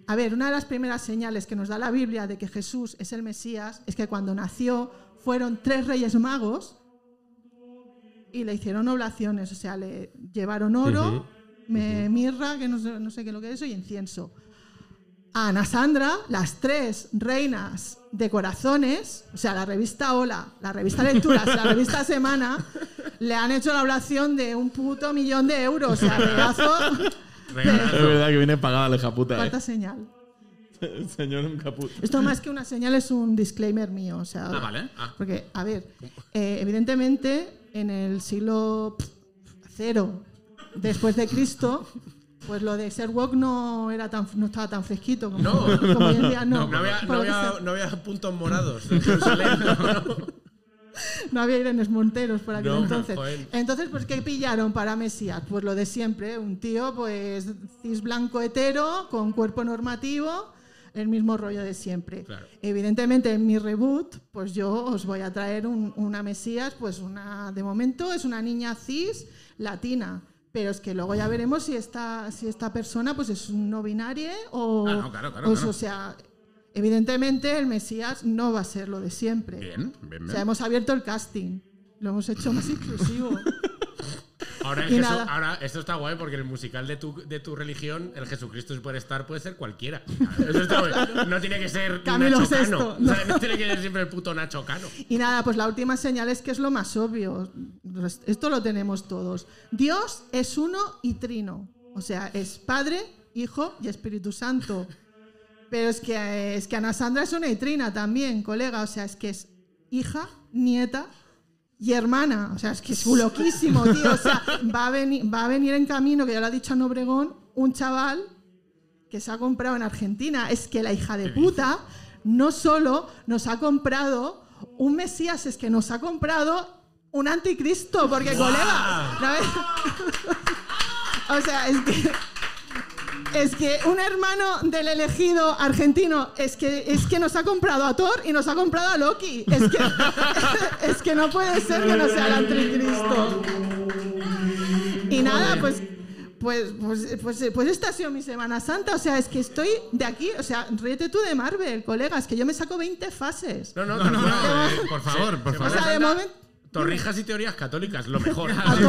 A ver, una de las primeras señales que nos da la Biblia de que Jesús es el Mesías es que cuando nació fueron tres reyes magos y le hicieron oblaciones, o sea, le llevaron oro, me- mirra, que no sé, no sé qué es lo que es eso, y incienso. A Ana Sandra, las tres reinas de corazones, o sea, la revista Hola, la revista Lecturas, la revista Semana, le han hecho la oblación de un puto millón de euros, o sea, regazo, Es verdad que viene pagada la hija puta, cuarta eh. señal. Señor un caput. Esto más que una señal es un disclaimer mío, o sea, Ah, vale. Ah. porque, a ver, eh, evidentemente en el siglo cero después de Cristo, pues lo de ser woke no era tan, no estaba tan fresquito como, No. como hoy en día. No, No había, no había- no había puntos morados. en Jerusalén, no. Había Irenes Monteros por aquel No, entonces. joder. Entonces, pues, ¿qué pillaron para Mesías? Pues lo de siempre, un tío, pues, cis blanco hetero, con cuerpo normativo, el mismo rollo de siempre. Claro. Evidentemente, en mi reboot, pues yo os voy a traer un- una Mesías, pues una, de momento es una niña cis latina. Pero es que luego ya veremos si esta, si esta persona pues es un no binario o. Ah, no, claro, claro, o- claro. o sea, evidentemente el Mesías no va a ser lo de siempre. Bien, bien, O bien. sea, hemos abierto el casting. Lo hemos hecho más inclusivo. Ahora, el nada. ahora, esto está guay porque el musical de tu, de tu religión, el Jesucristo Superstar, puede ser cualquiera. Eso está guay. No tiene que ser Camilo Nacho Cano. Sesto, O sea, no tiene que ser siempre el puto Nacho Cano. Y nada, pues la última señal es que es lo más obvio. Esto lo tenemos todos. Dios es uno y trino. O sea, es Padre, Hijo y Espíritu Santo. Pero es que, es que Ana Sandra es una y trina también, colega. O sea, es que es hija, nieta y hermana. O sea, es que es loquísimo, tío. O sea, va a, venir, va a venir en camino, que ya lo ha dicho en Obregón, un chaval que se ha comprado en Argentina. Es que la hija de puta no solo nos ha comprado un Mesías, es que nos ha comprado un anticristo, porque colega, ¿sabes? o sea, es que es que un hermano del elegido argentino es que es que nos ha comprado a Thor y nos ha comprado a Loki. Es que es que no puede ser que no sea el anticristo. Y nada, pues pues, pues, pues, pues esta ha sido mi Semana Santa. O sea, es que estoy de aquí. O sea, ríete tú de Marvel, colegas, que yo me saco 20 fases. No, no, No, no, no, eh, por favor, por O favor. sea, de momento. Torrijas y teorías católicas, lo mejor. Así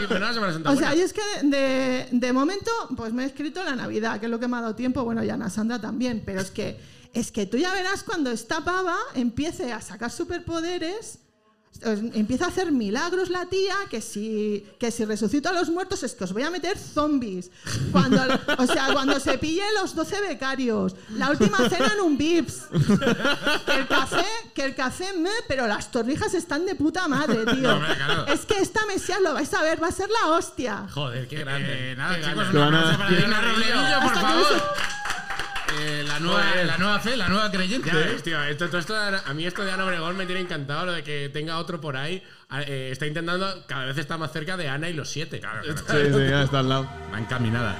que, pero Santa O sea, buena. y es que de, de momento, pues me he escrito la Navidad, que es lo que me ha dado tiempo. Bueno, y Ana Sandra también, pero es que, es que tú ya verás cuando esta pava empiece a sacar superpoderes. Empieza a hacer milagros la tía, que si, que si resucito a los muertos es que os voy a meter zombies. Cuando, o sea, cuando se pille los 12 becarios, la última cena en un Vips. Que el café, que el café me, pero las torrijas están de puta madre, tío. Claro. Es que esta Mesías lo vais a ver, va a ser la hostia. Joder, qué grande. Eh, nada, Qué chicos, para por favor. Eh, la, nueva, Joder. la nueva fe, la nueva creyente. Ya ves, tío, esto, todo esto, a mí esto de Ana Obregón me tiene encantado, lo de que tenga otro por ahí. eh, está intentando, cada vez está más cerca de Ana y los siete. Sí, sí, ya está al lado. Va encaminada.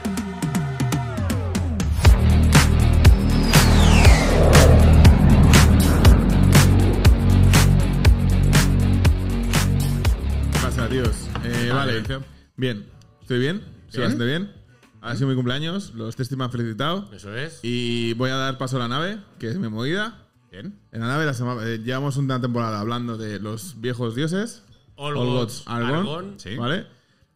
¿Qué pasa, tíos? Eh, vale. bien. Bien. ¿Estoy bien? ¿Estoy bastante bien? Ha sido mi cumpleaños, los testis me han felicitado. Eso es. Y voy a dar paso a la nave, que es mi movida. Bien. En la nave la sema- eh, llevamos una temporada hablando de los viejos dioses. All All Gods, Argon. Argon, Sí. ¿Vale?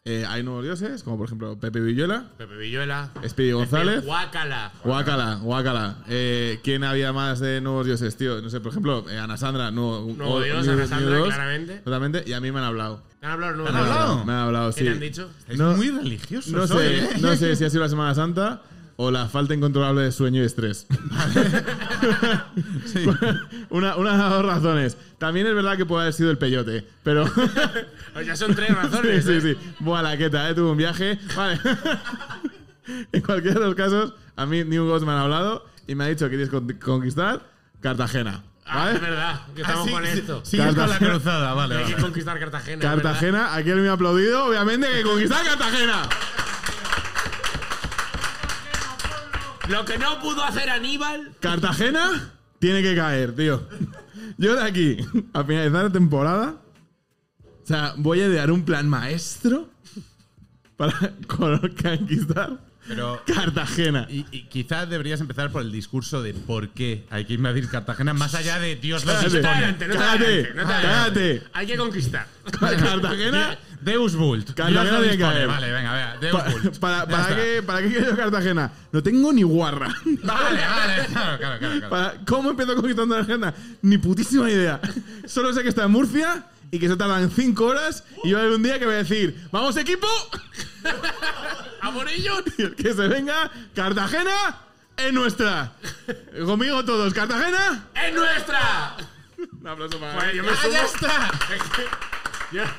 Eh, hay nuevos dioses, como por ejemplo Pepe Villuela, Pepe Villuela. Speedy González. Guácala. Guácala, guácala. Eh, ¿Quién había más de nuevos dioses, tío? No sé, por ejemplo, eh, Ana Sandra, nuevo, Nuevo o- dios, Ana Sandra, Dos, claramente. Totalmente, y a mí me han hablado. ¿Te han hablado ¿Te han nuevos? hablado? Me han hablado, ¿Qué sí. te han dicho? Es No- muy religioso. No soy, sé, ¿eh? no sé si ha sido la Semana Santa o la falta incontrolable de sueño y estrés. Sí. una, una de las dos razones. También es verdad que puede haber sido el peyote, pero. Pues ya son tres razones. sí, ¿eh? sí, sí. Buah, la queta, ¿eh? Tuve un viaje. Vale. en cualquiera de los casos, a mí New Gods me han hablado y me ha dicho que quieres con- conquistar Cartagena. Ah, ¿Vale? es verdad, que Ah, estamos sí, con sí, esto. Sigues con la Cartagena. cruzada, vale. Hay que vale. conquistar Cartagena. Cartagena, aquí él me ha aplaudido, obviamente, que conquistar Cartagena. Lo que no pudo hacer Aníbal. Cartagena tiene que caer, tío. Yo de aquí, a finalizar la temporada, o sea, voy a idear un plan maestro para con- conquistar Pero Cartagena. y, y quizás deberías empezar por el discurso de por qué hay que invadir Cartagena, más allá de Dios los Cállate, dispone. Adelante, no te cállate, adelante, no te adelante. cállate. Hay que conquistar. Cartagena. Deus Vult. Cartagena tiene que. Vale, venga, venga. Deus Pa- para, qué, ¿Para qué quiero Cartagena? No tengo ni guarra. Vale, vale. Claro, claro, claro. claro. Para- ¿Cómo empezó conquistando Cartagena? Ni putísima idea. Solo sé que está en Murcia y que se tardan 5 horas y va a haber un día que voy a decir ¡Vamos equipo! ¡A por ellos! Y el que se venga, Cartagena es nuestra. Conmigo todos, Cartagena. ¡Es nuestra! Un aplauso para Pues yo me ¡Ah, ya está! Ya.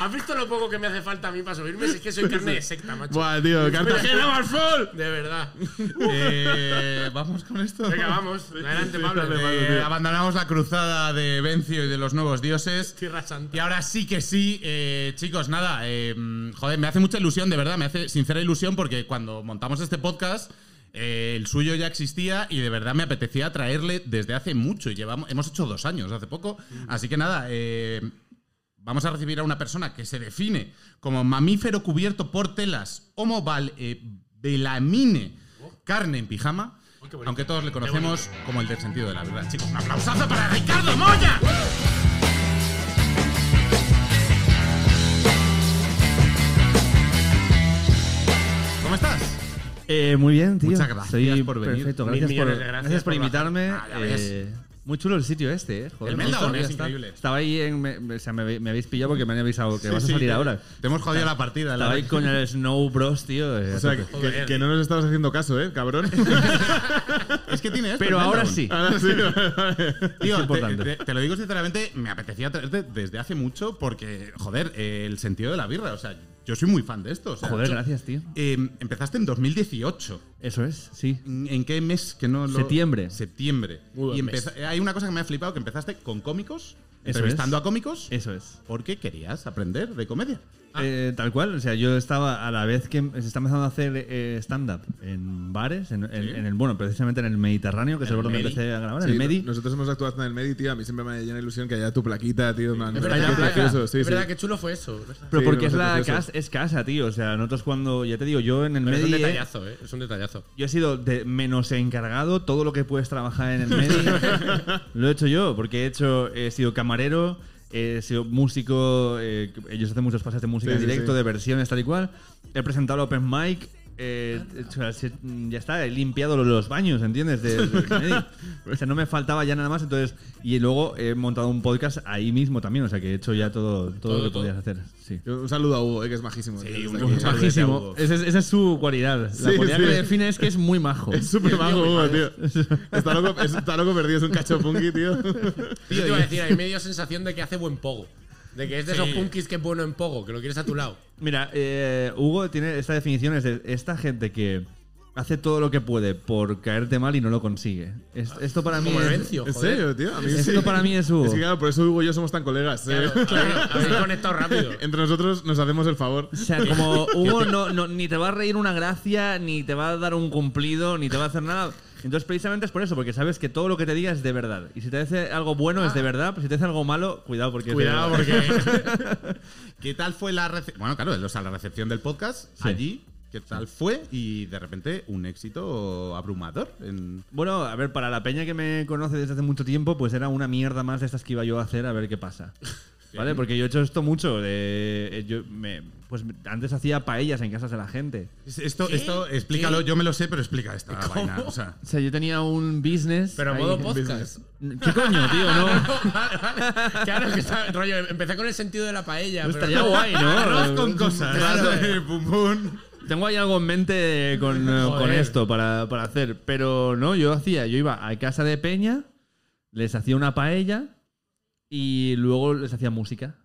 ¿Has visto lo poco que me hace falta a mí para subirme? Si es que soy carne de secta, macho. Buah, tío, Cartagena full. De verdad. Eh, Vamos con esto. Venga, vamos. Adelante, Pablo. Eh, abandonamos la cruzada de Vencio y de los nuevos dioses. Tierra Santa. Y ahora sí que sí, eh, chicos, nada, eh, joder, me hace mucha ilusión, de verdad, me hace sincera ilusión porque cuando montamos este podcast, eh, el suyo ya existía y de verdad me apetecía traerle desde hace mucho y llevamos, hemos hecho dos años, hace poco. Así que nada, eh, vamos a recibir a una persona que se define como mamífero cubierto por telas, homo val, eh, velamine, carne en pijama. Aunque todos le conocemos como el del sentido de la verdad. Chicos, un aplausazo para Ricardo Moya. ¿Cómo estás? Eh, muy bien, tío. Muchas gracias Soy por venir. Perfecto, Mil gracias por, millones de gracias gracias por por invitarme. Ah. Eh, muy chulo el sitio este, eh. Joder, El me Meldaon gusta, es está. increíble. Estaba ahí en. Me, me- o sea, me, me habéis pillado porque me han avisado que vas a salir ahora. Te hemos jodido la partida. la Estaba ahí con el Snow Bros, tío. eh, O sea, que, tope. que- que no nos estabas haciendo caso, ¿eh, cabrón? Es que tiene esto. Pero ahora sí. Ahora sí, vale, vale. Tío, te, importante. te- te lo digo sinceramente, me apetecía traerte desde hace mucho porque, joder, eh, el sentido de la birra. O sea, yo soy muy fan de esto. o sea, Joder, yo- gracias, tío. eh, empezaste en 2018. Eso es, sí. ¿En en qué mes que no lo- Septiembre. Septiembre. Muy y empeza- hay una cosa que me ha flipado, que empezaste con cómicos, Eso entrevistando es. a cómicos, Eso es. porque querías aprender de comedia. Eh, tal cual, o sea, yo estaba a la vez que se está empezando a hacer eh, stand-up en bares, en, en- en el, bueno, precisamente en el Mediterráneo, que es el lugar donde Medi. empecé a grabar, en Sí, el Medi. Nosotros hemos actuado en el Medi, tío. A mí siempre me llena ilusión que haya tu plaquita, tío. man. Es verdad, precioso, sí, es verdad sí. que chulo fue eso. Pero Sí, porque es la casa, es casa, tío. O sea, nosotros cuando, ya te digo, yo en el Pero es un Medi. eh, detallazo, ¿eh? Es un detallazo. Yo he sido de menos encargado, todo lo que puedes trabajar en el Medi lo he hecho yo, porque he hecho, he sido camarero, he sido músico, eh, ellos hacen muchos pases de música Sí, en sí, directo, sí. de versiones tal y cual. He presentado el Open Mic, eh, ya está, he limpiado los- baños, ¿entiendes? De-. O sea, no me faltaba ya nada más, entonces. Y luego he montado un podcast ahí mismo también, o sea, que he hecho ya todo, todo, lo que podías hacer. Sí. Un saludo a Hugo, eh, que es majísimo. Sí, un-. Majísimo. Esa es, esa es su cualidad. Sí, La cualidad sí. que le define es que es muy majo. Es súper majo, Hugo, tío. Está loco, está loco perdido, es un cacho punky, tío. Yo te iba a decir, hay medio sensación de que hace buen pogo. De que es de esos Sí. punkis que es bueno en pogo, que lo quieres a tu lado. Mira, eh, Hugo tiene esta definición es de esta gente que hace todo lo que puede por caerte mal y no lo consigue. Es- esto para mí Como es, Vencio, ¿En serio, tío? A mí Esto sí. para mí es Hugo. Es que claro, por eso Hugo y yo somos tan colegas. eh. Claro, habéis conectado rápido. Entre nosotros nos hacemos el favor. O sea, como Hugo no, no- ni te va a reír una gracia, ni te va a dar un cumplido, ni te va a hacer nada. Entonces, precisamente es por eso, porque sabes que todo lo que te diga es de verdad. Y si te hace algo bueno es de verdad, pero si te hace algo malo, cuidado porque es de Cuidado, porque. ¿Qué tal fue la recepción? Bueno, claro, o sea, la recepción del podcast allí. ¿Qué tal fue? Y de repente un éxito abrumador. En... Bueno, a ver, para la peña que me conoce desde hace mucho tiempo, pues era una mierda más de estas que iba yo a hacer a ver qué pasa. ¿Vale? Porque yo he hecho esto mucho. de- eh, yo me, pues antes hacía paellas en casas de la gente. Esto, esto, explícalo, yo me lo sé, pero explica esta vaina. O sea, O sea, yo tenía un business. Pero ahí- modo podcast. ¿Qué coño, tío? No. Claro, que está, rollo, empecé con el sentido de la paella. No pero- estaría guay, ¿no? arroz con cosas. Claro. Pum, pum. Tengo ahí algo en mente con, eh, con esto para, para hacer. Pero no, yo hacía, yo iba a casa de Peña, les hacía una paella y luego les hacía música.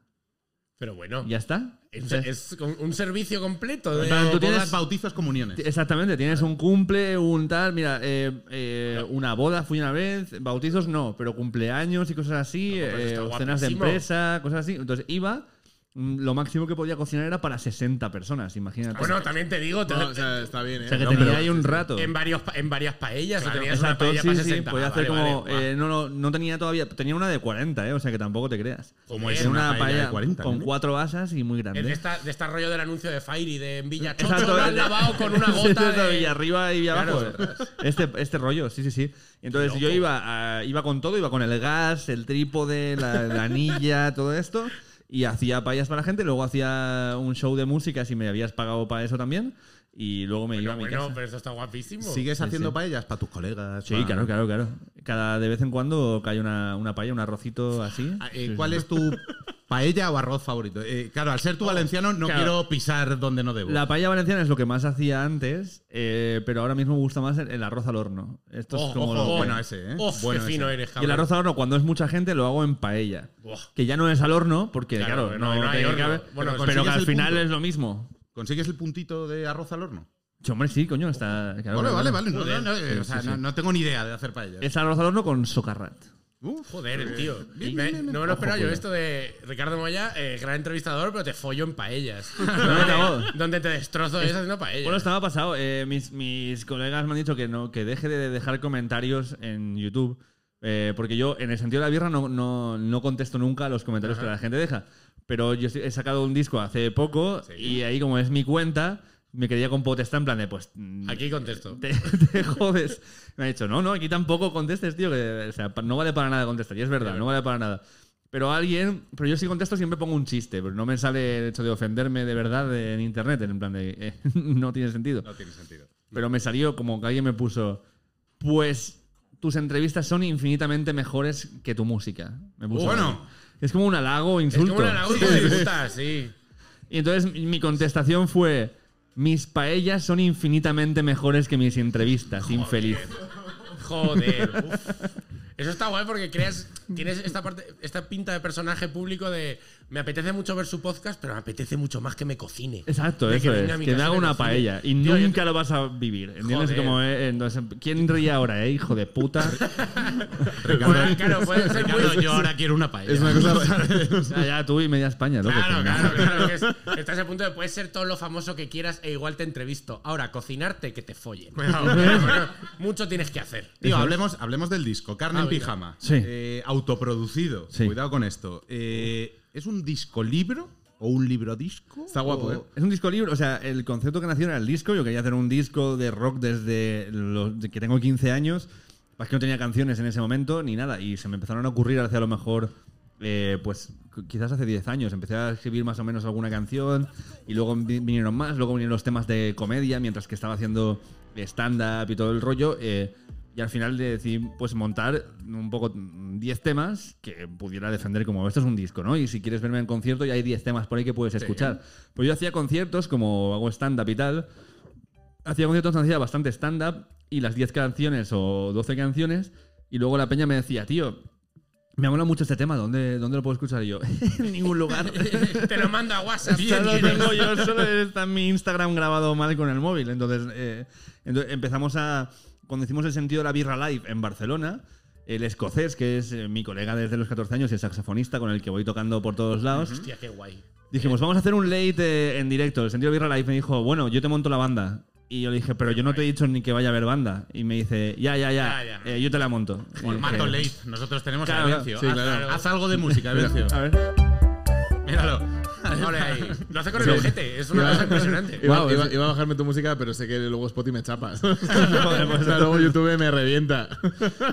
Pero bueno, ya está. es, O sea, es con- un servicio completo. De, Pero tú Bodas, tienes- bautizos, comuniones. Exactamente, tienes un cumple, un tal, mira, eh, eh, una boda fui una vez, bautizos no, pero cumpleaños y cosas así, No, pues eh, cenas de empresa, cosas así. Entonces iba, lo máximo que podía cocinar era para 60 personas, imagínate. Bueno, también te digo, te- No, o sea, está bien, ¿eh? o sea que No, tenía ahí un rato. en, varios, en varias paellas o tenías una Exacto, paella sí, para sí, 60. podía Ah, hacer vale, como. vale, eh, no, no, no tenía todavía. Tenía una de 40, ¿eh? O sea que tampoco te creas. ¿Cómo Tenía es una paella de 40, con cuatro asas y muy grande. Es de, esta, de este rollo del anuncio de Fairy de en Villa Chocho, Exacto, lo han eh. lavado con una gota de... Y arriba y abajo. Claro. Este, este rollo, sí, sí, sí. Entonces yo iba, a- iba con todo, iba con el gas, el trípode, la, la anilla, todo esto. Y hacía payas para la gente. Luego hacía un show de música si me habías pagado para eso también. Y luego me iba a mi Bueno, casa. pero esto está guapísimo. ¿Sigues Sí, haciendo sí. paellas para tus colegas? Sí, pa- claro, claro, claro. Cada de vez en cuando cae una, una paella, un arrocito así. Ah, eh, Sí, ¿Cuál sí. es tu paella o arroz favorito? Eh, claro, al ser tu valenciano no Claro. quiero pisar donde no debo. La paella valenciana es lo que más hacía antes, eh, pero ahora mismo me gusta más el, el arroz al horno. Esto Oh, es como ojo, lo que- bueno ese, ¿eh? Uf, Bueno qué fino ese. eres, Y el cabrón. arroz al horno, cuando es mucha gente, lo hago en paella. Que ya no es al horno, porque Claro, claro, no- no, no hay horno. cabe, Bueno, pero, que al final punto. es lo mismo. ¿Consigues el puntito de arroz al horno? Sí, hombre, sí, coño, está. claro, vale, vale, vale. No, no, no, eh, Sí, o sea, sí, no, sí. no tengo ni idea de hacer paellas. Es arroz al horno con socarrat. Uf, Joder, el tío. Bien, Me- bien, bien, bien. no me lo esperaba yo esto de Ricardo Moya, eh, gran entrevistador, pero te follo en paellas. donde, donde te destrozo es haciendo paellas. Bueno, estaba pasado. Eh, mis, mis colegas me han dicho que no que deje de dejar comentarios en YouTube. eh, porque yo, en el sentido de la birra, no, no, no contesto nunca a los comentarios que la gente deja. Pero yo he sacado un disco hace poco y ahí, como es mi cuenta, me quería con potestad en plan de, pues. mm, Aquí contesto. Te, te jodes. Me ha dicho, no, no, aquí tampoco contestes, tío. Que, o sea, no vale para nada contestar. Y es verdad, no vale para nada. Pero alguien, pero yo si contesto siempre pongo un chiste, pero no me sale el hecho de ofenderme de verdad en internet, en plan de, eh, no tiene sentido. no tiene sentido. Pero me salió como que alguien me puso, pues tus entrevistas son infinitamente mejores que tu música. Me puso Bueno. Es como un halago o Es insulto. como una lagosta de puta, sí. Y entonces mi contestación fue, mis paellas son infinitamente mejores que mis entrevistas, infeliz. Joder. uf. Eso está guay porque creas, tienes esta parte, esta pinta de personaje público de me apetece mucho ver su podcast, pero me apetece mucho más que me cocine. Exacto, eso venga es. Que me haga una cocine. paella. Y Tío, nunca lo vas a vivir. ¿Entiendes? Como, eh, entonces, ¿quién ríe ahora, eh, hijo de puta? Bueno, claro, puede ser muy. Ricardo, yo ahora quiero una paella. Es una cosa. ya, ya, tú y media España, loco. Claro, que claro, claro. que es- estás a punto de puedes ser todo lo famoso que quieras e igual te entrevisto. Ahora, cocinarte, que te follen. Mucho tienes que hacer. Tío, hablemos, hablemos del disco, Carne Ah, en venga. Pijama. Sí. Eh, autoproducido. Sí. Cuidado con esto. Eh, ¿Es un disco libro o un libro disco? Está guapo, O- ¿eh? Es un disco libre, o sea, el concepto que nació era el disco. Yo quería hacer un disco de rock desde los, de que tengo 15 años. Es que no tenía canciones en ese momento ni nada. Y se me empezaron a ocurrir hace a lo mejor, eh, pues quizás hace 10 años. Empecé a escribir más o menos alguna canción y luego vi- vinieron más. Luego vinieron los temas de comedia mientras que estaba haciendo stand-up y todo el rollo. eh, y al final decidí pues montar un poco mm, 10 temas que pudiera defender como esto es un disco, ¿no? Y si quieres verme en concierto ya hay 10 temas por ahí que puedes escuchar. Pues yo hacía conciertos como hago stand-up y tal. Hacía conciertos hacía bastante stand-up y las 10 canciones o 12 canciones. Y luego la peña me decía, tío, me mola mucho este tema, ¿dónde, dónde lo puedo escuchar? Yo, en ningún lugar. Te lo mando a WhatsApp. Solo tengo yo, solo está en mi Instagram grabado mal con el móvil. Entonces, eh, entonces empezamos a. Cuando hicimos el sentido de la birra live en Barcelona, el escocés, que es eh, mi colega desde los 14 años y el saxofonista con el que voy tocando por todos lados, Hostia, qué guay. dijimos, vamos a hacer un late eh, en directo. El sentido de birra live me dijo, bueno, yo te monto la banda. Y yo le dije, pero yo no te he dicho ni que vaya a haber banda. Y me dice, ya, ya, ya, Ya, ya. eh, yo te la monto. Y Formato dije, late. Nosotros tenemos Claro, a Evencio. sí, haz, claro. haz algo de música, Evencio. A ver. Míralo. Ole ahí. Lo hace con el ojete, es una cosa impresionante. Iba, Guau, iba- iba a bajarme tu música, pero sé que luego Spotify me chapas. o sea, luego YouTube me revienta.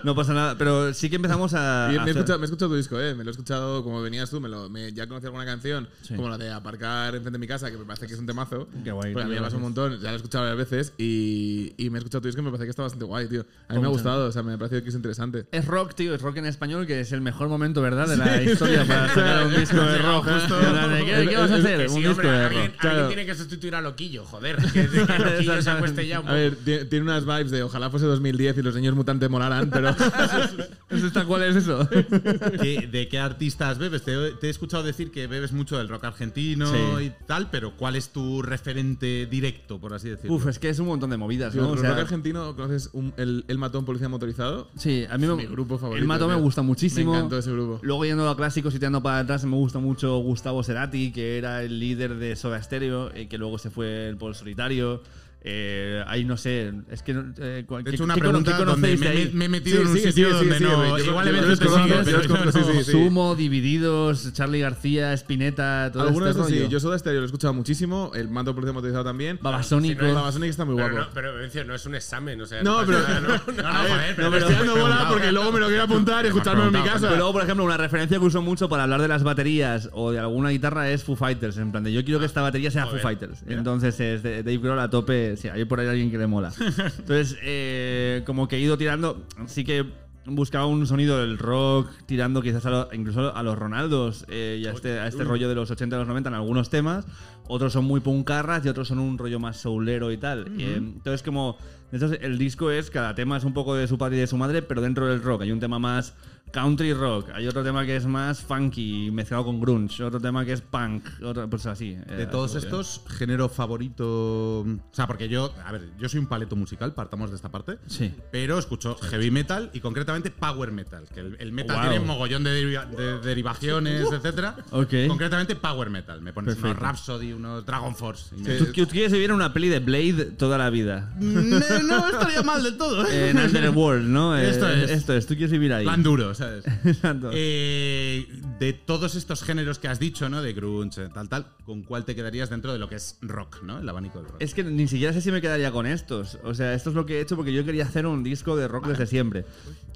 No pasa nada, pero sí que empezamos a. Y a me, he hacer- escuchado, me he escuchado tu disco, ¿eh? Me lo he escuchado como venías tú. Me lo, me- ya conocí alguna canción, Sí. como la de Aparcar enfrente de mi casa, que me parece que es un temazo. Qué guay, Porque a mí me pasa un montón. Ya lo he escuchado varias veces y, y me he escuchado tu disco y me parece que está bastante guay, tío. A mí me ha gustado, o sea, me ha parecido que es interesante. Es rock, tío, es rock en español, que es el mejor momento, ¿verdad?, de la historia para sacar un disco de rock. Justo. ¿Qué, qué vas a hacer? Un sí, disco hombre, de alguien, alguien Claro. tiene que sustituir a Loquillo, joder. Que, que Loquillo se acueste ya un A poco. ver, tie- tiene unas vibes de ojalá fuese 2010 y los niños mutantes molaran, pero. ¿Eso está cuál es eso? ¿Qué- ¿De qué artistas bebes? Te, te he escuchado decir que bebes mucho del rock argentino Sí. y tal, pero ¿cuál es tu referente directo, por así decirlo? Uf, es que es un montón de movidas, ¿no? O el sea, rock argentino, ¿conoces un- el, el matón policía motorizado? Sí, a mí me, mi grupo favorito, El Mato me gusta muchísimo. Me encantó ese grupo. Luego yendo a clásicos y tirando para atrás, me gusta mucho Gustavo Cerati, que era el líder de Soda Stereo, eh, que luego se fue el Pol Solitario. Eh, ahí no sé, es que. no- eh, De ¿qué- hecho, una pregunta qué donde conocéis me, me he metido Sí, en un sigue, sitio sigue, donde sigue, no. igual no- sí, sí, sí. Sumo, Divididos, Charlie García, Spinetta, todo Algunos este de estos sí, rollo. yo Soda Stereo lo he escuchado muchísimo. El mando de policía motorizado también. Babasónico. Si no es- Babasónico está muy Pero, guapo. no, pero Vencio, no es un examen, o sea. No, pasa pero- nada, no, no, No, no, Me estoy dando bola porque luego me lo quiero apuntar y escucharme en mi casa. Pero luego, por ejemplo, una referencia que uso mucho para hablar de las baterías o de alguna guitarra es Foo Fighters. En plan de yo quiero que esta batería sea Foo Fighters. Entonces es de Dave Grohl a tope. Sí, hay por ahí alguien que le mola. Entonces, eh, como que he ido tirando. Sí que buscaba un sonido del rock, tirando quizás a lo- incluso a los Ronaldos eh, y a este, a este rollo de los 80 y los 90 en algunos temas. Otros son muy puncarras y otros son un rollo más soulero y tal. Eh, entonces, como. Entonces, el disco es, cada tema es un poco de su padre y de su madre, pero dentro del rock. Hay un tema más country rock, hay otro tema que es más funky, mezclado con grunge, otro tema que es punk, otro, pues así. De eh, todos así. estos, género favorito. O sea, porque yo, a ver, yo soy un paleto musical, partamos de esta parte. Sí. Pero escucho heavy metal y concretamente power metal. Que el, el metal Wow. tiene mogollón de, deriva- de derivaciones, etcétera. Ok. Concretamente power metal. Me pones unos Perfecto. Rhapsody, unos Dragon Force. Tú, tú quieres vivir en una peli de Blade toda la vida. no, no estaría mal del todo. ¿eh? En Underworld, ¿no? Eh, Esto es. Esto es, tú quieres vivir ahí. Plan duro, ¿sabes? Exacto. Eh, de todos estos géneros que has dicho, ¿no? De grunge, tal, tal, ¿con cuál te quedarías dentro de lo que es rock, ¿no? El abanico del rock. Es que ni siquiera sé si me quedaría con estos. O sea, esto es lo que he hecho porque yo quería hacer un disco de rock desde siempre.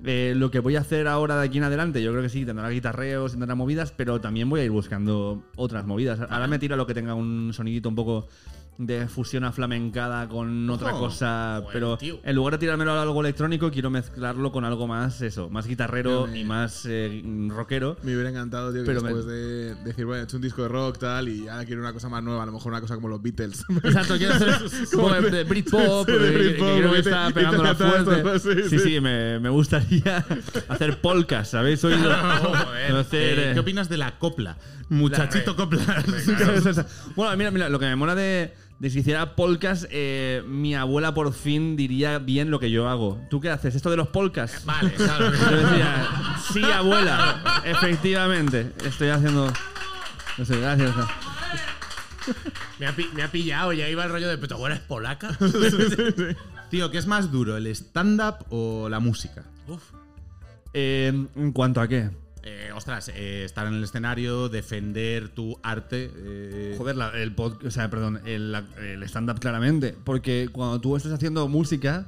Eh, lo que voy a hacer ahora de aquí en adelante, yo creo que sí, tendrá guitarreos, tendrá movidas, pero también voy a ir buscando otras movidas. Ahora me tiro a lo que tenga un sonidito un poco de fusión aflamencada con otra cosa, Bueno, pero tío. en lugar de tirármelo a algo electrónico, quiero mezclarlo con algo más, eso, más guitarrero y más eh, rockero. Me hubiera encantado, tío, que Pero me- después de decir, bueno, he hecho un disco de rock, tal, y ahora quiero una cosa más nueva, a lo mejor una cosa como los Beatles. Exacto, quiero hacer como de, de Britpop, Sí, de que- Britpop, que creo que está pegando la fuerte. esto, sí, Sí, sí. sí, me, me gustaría hacer polkas, ¿sabéis? Soy Joder. hacer, Eh, eh, ¿Qué opinas de la copla? Muchachito copla. bueno, mira, mira, lo que me mola de, de si hiciera polkas, eh, mi abuela por fin diría bien lo que yo hago. ¿Tú qué haces? ¿Esto de los polkas? Vale, claro. Yo decía, sí, abuela, efectivamente, estoy haciendo... No sé, gracias. Me ha, me ha pillado, ya iba el rollo de. ¿Pero tu abuela es polaca? Tío, ¿qué es más duro, el stand-up o la música? Uf. Eh, ¿En cuanto a qué? Eh, ostras, eh, estar en el escenario, defender tu arte. eh, Joder, la- el pod- o sea, perdón, el, stand-up claramente. Porque cuando tú estás haciendo música,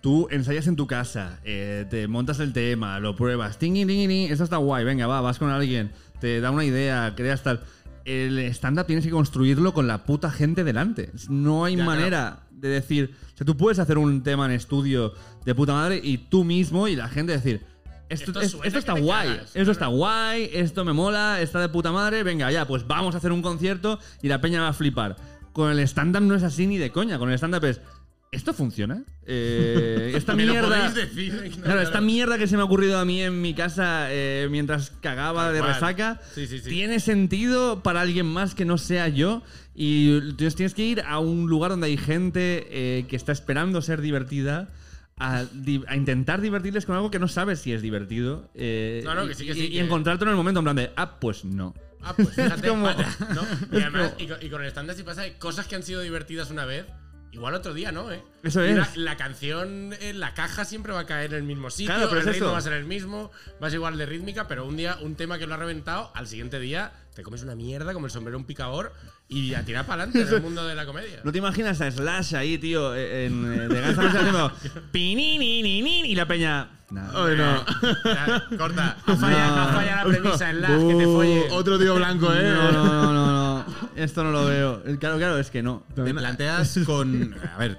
tú ensayas en tu casa, eh, te montas el tema, lo pruebas, tingui, tingui, tingui, esto está guay, venga, va, vas con alguien, te da una idea, creas tal. El stand-up tienes que construirlo con la puta gente delante. No hay Ya, manera de decir. O sea, tú puedes hacer un tema en estudio de puta madre y tú mismo y la gente decir. Esto, Esto es- esto está guay, cagas, esto claro. está guay, esto me mola, está de puta madre, venga, ya, pues vamos a hacer un concierto y la peña va a flipar. Con el stand-up no es así ni de coña, con el stand-up es, ¿esto funciona? Eh, esta me lo mierda... podéis decir. Claro, esta mierda que se me ha ocurrido a mí en mi casa eh, mientras cagaba Tal de cual. resaca, Sí, sí, sí. tiene sentido para alguien más que no sea yo. Y tienes que ir a un lugar donde hay gente eh, que está esperando ser divertida. A, intentar divertirles con algo que no sabes si es divertido. eh, No, no, que sí, que sí, y que- encontrarte en el momento en plan de, ah, pues no. Ah, pues fíjate, como- ¿no? Y además, y, con, y con el stand si pasa, cosas que han sido divertidas una vez, igual otro día, ¿no? ¿Eh? Eso es. La, la canción, la caja siempre va a caer en el mismo sitio, Claro, pero el es ritmo eso. va a ser el mismo, va a ser igual de rítmica, pero un día, un tema que lo ha reventado, al siguiente día te comes una mierda como el sombrero un picador y a tirar para adelante en el mundo de la comedia. ¿No te imaginas a Slash ahí, tío, en, eh, de Guns N' Roses haciendo y la peña... Nah. Ay, no. Ya, corta, ha fallado, ha fallado la premisa en la que te Uh, folle. Otro tío blanco, ¿eh? No, no, no, no, no. Esto no lo veo. Claro, claro, es que no. Te planteas con. A ver,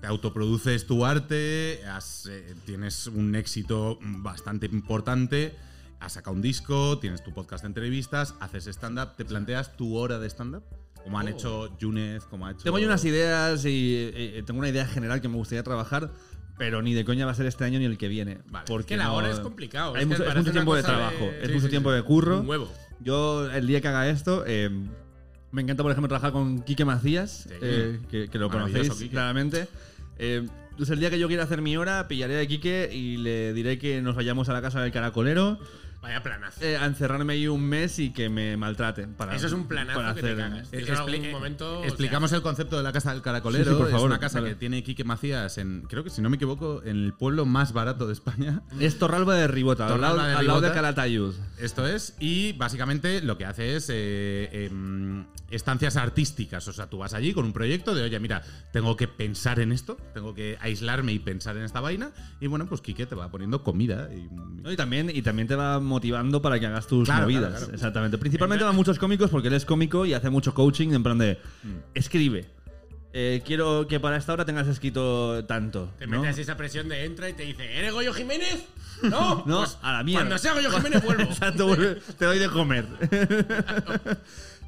te autoproduces tu arte, has, eh, tienes un éxito bastante importante, has sacado un disco, tienes tu podcast de entrevistas, haces stand-up, ¿te planteas tu hora de stand-up? Como han hecho Yunez, como ha hecho. Tengo ahí unas ideas y eh, tengo una idea general que me gustaría trabajar, pero ni de coña va a ser este año ni el que viene. Vale, porque es que la no- hora es complicado. Hay es mucho, es mucho tiempo de trabajo, es sí, mucho sí, tiempo sí. de curro. Un huevo. Yo, el día que haga esto, eh, me encanta, por ejemplo, trabajar con Quique Macías, eh, que, que lo conocéis Quique. claramente. Eh, entonces, el día que yo quiera hacer mi hora, pillaré a Quique y le diré que nos vayamos a la casa del caracolero. Vaya planazo. eh, a encerrarme ahí un mes y que me maltraten. Para, Eso es un planazo para que te hacer- cagas. Eso en algún expli- momento, o sea, explicamos el concepto de la casa del caracolero. Sí, sí, por Es favor, una casa vale. que tiene Quique Macías en, creo que si no me equivoco, en el pueblo más barato de España. Es Torralba de Ribota, al lado, Torralba de al lado de Ribota. Calatayud. Esto es, y básicamente lo que hace es eh, em, estancias artísticas. O sea, tú vas allí con un proyecto de, oye, mira, tengo que pensar en esto, tengo que aislarme y pensar en esta vaina. Y bueno, pues Quique te va poniendo comida. Y, ¿no? Y también, y también te va motivando para que hagas tus Claro, movidas. claro, claro. Exactamente. Principalmente van muchos cómicos porque él es cómico y hace mucho coaching en plan de Mm. escribe. Eh, quiero que para esta hora tengas escrito tanto. Te ¿no? metes esa presión de entra y te dice, ¿eres Goyo Jiménez? No, No, pues a la mierda. Cuando sea Goyo Jiménez vuelvo. Exacto, te doy de comer.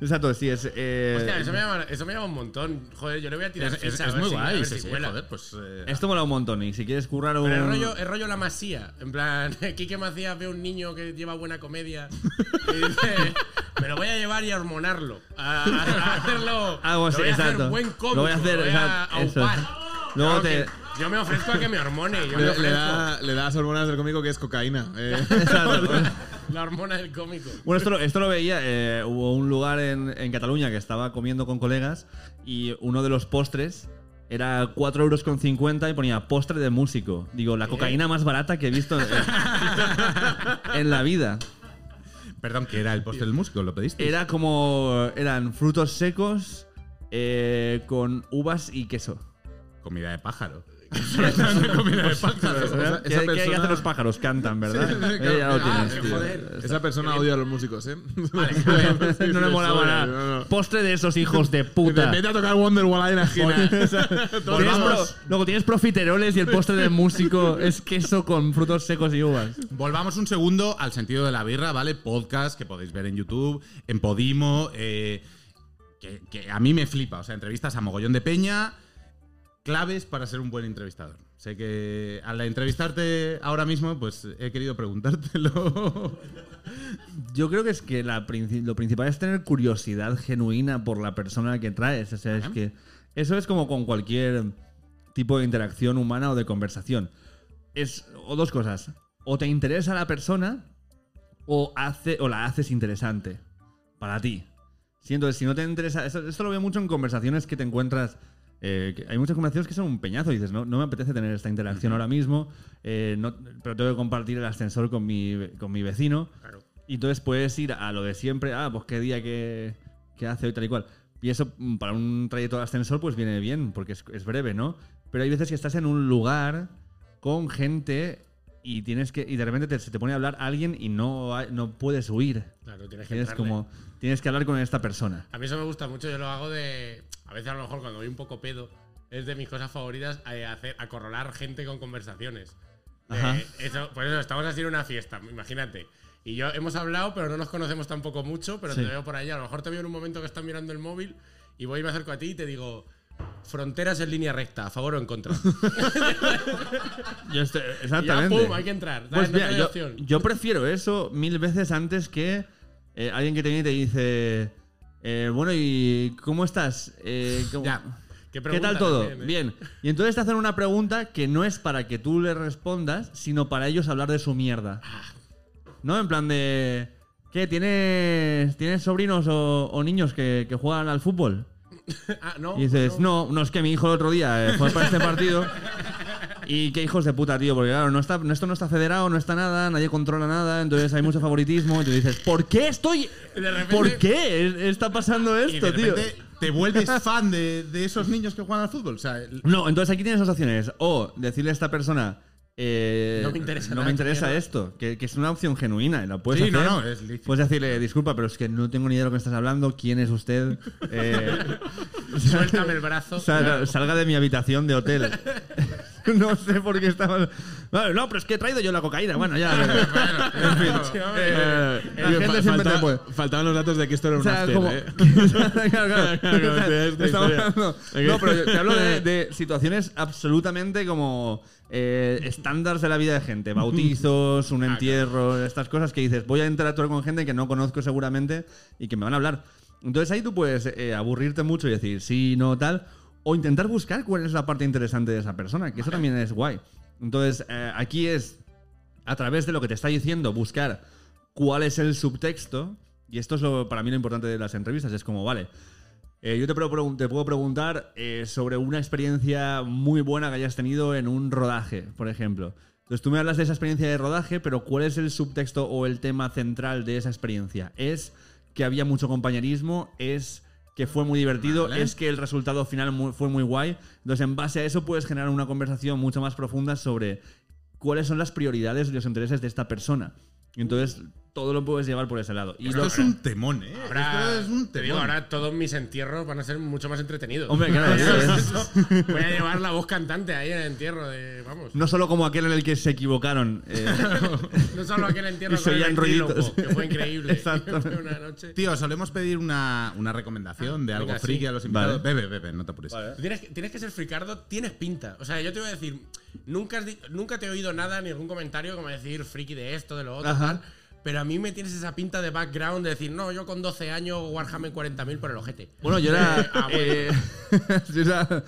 Exacto, sí, es. eh, Hostia, eso me, llama, eso me llama un montón. Joder, yo le voy a tirar es, es- ficha, a es ver muy si- a guay. sí, si joder, pues. eh, Esto mola un montón. Y si quieres currar un. Pero es rollo, es rollo la masía. En plan, Quique Macías ve a un niño que lleva buena comedia y dice, me lo voy a llevar y a hormonarlo. A, a hacerlo. Algo así, lo voy a exacto. hacer buen cómico. Lo voy a hacer, exacto, a. Luego Claro te- que Yo me ofrezco a que me hormone. Yo me Le, le da, le da las hormonas del cómico que es cocaína. eh. La hormona del cómico. Bueno, esto, lo- esto lo veía. eh, hubo un lugar en, en Cataluña que estaba comiendo con colegas y uno de los postres era 4,50 euros y ponía postre de músico. Digo, la cocaína más barata que he visto en, en la vida. Perdón, que era el postre del músico, lo pediste. Era como. Eran frutos secos eh, con uvas y queso. comida de pájaro. Comida de pájaro. Esa, ¿Qué, esa qué persona, hacen los pájaros? Cantan, ¿verdad? Sí, Eh, ya lo Ah, tienes, tío. joder. esa persona odia a los músicos, ¿eh? no le molaba nada. no, no. Postre de esos hijos de puta. Vete a tocar Wonderwall ahí en la esquina. Luego tienes profiteroles y el postre del músico es queso con frutos secos y uvas. Volvamos un segundo al sentido de la birra, ¿vale? Podcast que podéis ver en YouTube, en Podimo, eh, que, que a mí me flipa. O sea, entrevistas a mogollón de peña, claves para ser un buen entrevistador. Sé que al entrevistarte ahora mismo, pues he querido preguntártelo. Yo creo que es que la lo principal es tener curiosidad genuina por la persona que traes. O sea, es que eso es como con cualquier tipo de interacción humana o de conversación. Es o dos cosas. O te interesa la persona o, hace, o la haces interesante para ti. Sí, entonces, si no te interesa. Esto, esto lo veo mucho en conversaciones que te encuentras. Eh, que hay muchas conversaciones que son un peñazo. Y dices, no, no me apetece tener esta interacción ahora mismo. eh, no- pero tengo que compartir el ascensor con mi, con mi vecino. Claro. Y entonces puedes ir a lo de siempre. Ah, pues qué día que, que hace hoy tal y cual. Y eso mm, para un trayecto de ascensor pues viene bien, porque es, es breve, ¿no? Pero hay veces que estás en un lugar con gente y tienes que y de repente te- se te pone a hablar alguien y no, no puedes huir. Claro, tienes que como tienes que hablar con esta persona. A mí eso me gusta mucho, yo lo hago de. A veces a lo mejor cuando voy un poco pedo, es de mis cosas favoritas eh, hacer, acorralar gente con conversaciones. Ajá. eso, pues eso, estamos en una fiesta, imagínate. Y yo hemos hablado, pero no nos conocemos tampoco mucho, pero Sí. te veo por ahí. A lo mejor te veo en un momento que estás mirando el móvil y voy y me acerco a ti y te digo. Fronteras en línea recta, a favor o en contra. Yo estoy- Y ya, exactamente. pum, hay que entrar. Pues yo, yo prefiero eso mil veces antes que eh, alguien que te viene y te dice, eh, bueno, ¿y cómo estás? Eh, ¿cómo- Ya. ¿Qué, ¿Qué pregunta tal todo? también, eh? Bien. Y entonces te hacen una pregunta que no es para que tú le respondas, sino para ellos hablar de su mierda. ¿No? En plan de... ¿Qué? ¿Tienes, ¿tienes sobrinos o, o niños que, que juegan al fútbol? Ah, no. Y dices, no, no, es que mi hijo el otro día eh, fue para este partido. Y qué hijos de puta, tío, porque claro, no está, esto no está federado, no está nada, nadie controla nada, entonces hay mucho favoritismo. Y tú dices, ¿por qué estoy.? Repente- ¿Por qué está pasando y esto, tío? te vuelves fan de, de esos niños que juegan al fútbol. O sea, No, entonces aquí tienes dos opciones. O decirle a esta persona. eh, No me interesa no me interesa esto, que, que es una opción genuina. La puedes Sí, hacer. no, no, es. Puedes decirle, disculpa, pero es que no tengo ni idea de lo que estás hablando. ¿Quién es usted? Eh, Suéltame el brazo. salga, salga de mi habitación de hotel. no sé por qué estaba. Vale, no, pero es que he traído yo la cocaína. Bueno, ya. en fin. Eh, La tío, gente fa- siempre te falta- puede- Faltaban los datos de que esto era O un sea, after, como. ¿eh? Claro, claro, O sea, estamos hablando-. No, pero yo te hablo de, de situaciones absolutamente como eh, estándares de la vida de gente. Bautizos, un entierro, estas cosas que dices, voy a interactuar con gente que no conozco seguramente y que me van a hablar. Entonces ahí tú puedes eh, aburrirte mucho y decir sí, no, tal. O intentar buscar cuál es la parte interesante de esa persona, que eso también es guay. Entonces, eh, aquí es a través de lo que te está diciendo, buscar cuál es el subtexto. Y esto es lo, para mí lo importante de las entrevistas. Es como, vale, eh, yo te puedo, pregun- te puedo preguntar eh, sobre una experiencia muy buena que hayas tenido en un rodaje, por ejemplo. Entonces tú me hablas de esa experiencia de rodaje, pero ¿cuál es el subtexto o el tema central de esa experiencia? ¿Es que había mucho compañerismo? ¿Es que fue muy divertido? Vale. ¿Es que el resultado final fue muy guay? Entonces en base a eso puedes generar una conversación mucho más profunda sobre cuáles son las prioridades y los intereses de esta persona. Y Entonces todo lo puedes llevar por ese lado. Y Esto lo- es un temón, ¿eh? Ahora, Esto es un digo, temón. ahora todos mis entierros van a ser mucho más entretenidos. Hombre, claro, eso es. Voy a llevar la voz cantante ahí en el entierro de. Vamos. No solo como aquel en el que se equivocaron. eh, No solo aquel entierro Y con el que fue increíble. Exactamente. Una noche. Tío, solemos pedir una, una recomendación de algo venga, friki sí. a los invitados. Vale. Bebe, bebe, no te apures. Tienes, que- tienes que ser fricardo, tienes pinta. O sea, yo te voy a decir, nunca, has nunca te he oído nada, ni algún comentario como decir friki de esto, de lo otro, Ajá. tal. Pero a mí me tienes esa pinta de background de decir, no, yo con 12 años Warhammer 40.000 por el ojete. Bueno, yo era. Ah, bueno. eh, yo era,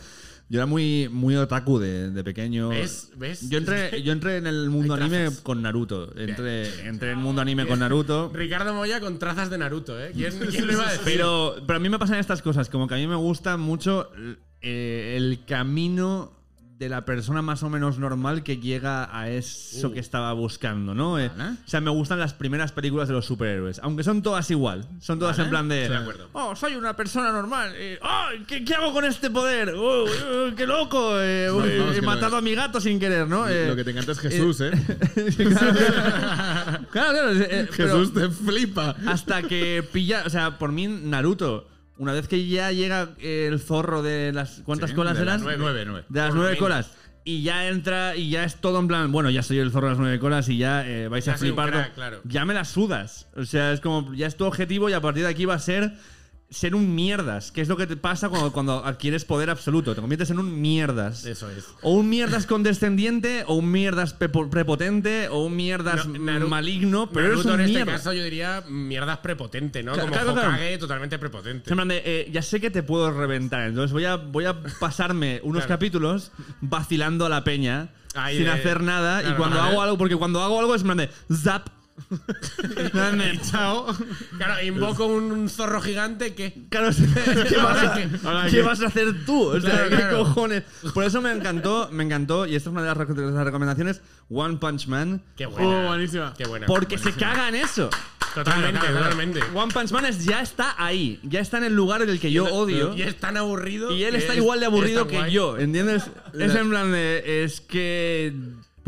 yo era muy, muy otaku de, de pequeño. ¿Ves? ¿Ves? Yo entré, yo entré en el mundo anime con Naruto. Entré, entré en el mundo anime con Naruto. Ricardo Moya con trazas de Naruto, ¿eh? ¿Quién, quién lo iba a decir? Pero, pero a mí me pasan estas cosas, como que a mí me gusta mucho eh, el camino de la persona más o menos normal que llega a eso Uh. que estaba buscando, ¿no? Eh, Vale. o sea, me gustan las primeras películas de los superhéroes, aunque son todas igual, son todas Vale. en plan de, Estoy de acuerdo. oh, soy una persona normal, eh, oh, ¿qué, qué hago con este poder? Oh, oh, ¡Qué loco! eh, he matado a mi gato sin querer, ¿no? Lo que te encanta es Jesús, ¿eh? claro, claro, pero- Jesús te flipa. hasta que pilla, o sea, por mí Naruto, una vez que ya llega el zorro de las ¿cuántas Sí, colas de las eran? nueve, nueve, nueve. De las nueve colas. Y ya entra y ya es todo en plan, bueno, ya soy el zorro de las nueve colas y ya eh, vais Ya a flipar. claro. Ya me las sudas. O sea, es como, ya es tu objetivo y a partir de aquí va a ser ser un mierdas, que es lo que te pasa cuando, cuando adquieres poder absoluto. Te conviertes en un mierdas. Eso es. O un mierdas condescendiente, o un mierdas prepotente, o un mierdas No, Naru- maligno, pero eres Naruto un en este caso yo diría mierdas prepotente, ¿no? Claro, Como claro, totalmente prepotente. De, eh, ya sé que te puedo reventar, entonces voy a, voy a pasarme unos capítulos vacilando a la peña sin de- hacer nada y cuando hago algo, porque cuando hago algo es en plan de zap. De, chao. Claro, invoco un zorro gigante que. Claro, ¿qué, vas a, qué vas a hacer tú? O sea, Claro, ¿qué claro. cojones? Por eso me encantó, me encantó, y esta es una de las, recomendaciones, One Punch Man. Qué buena. Oh, buenísima. Qué buena. Porque se buenísima. caga en eso. Totalmente, Claro, totalmente. One Punch Man es, ya está ahí, ya está en el lugar en el que yo odio. Y es tan aburrido. Y él está es- igual de aburrido que guay. yo, ¿entiendes? Es en plan de. Es que.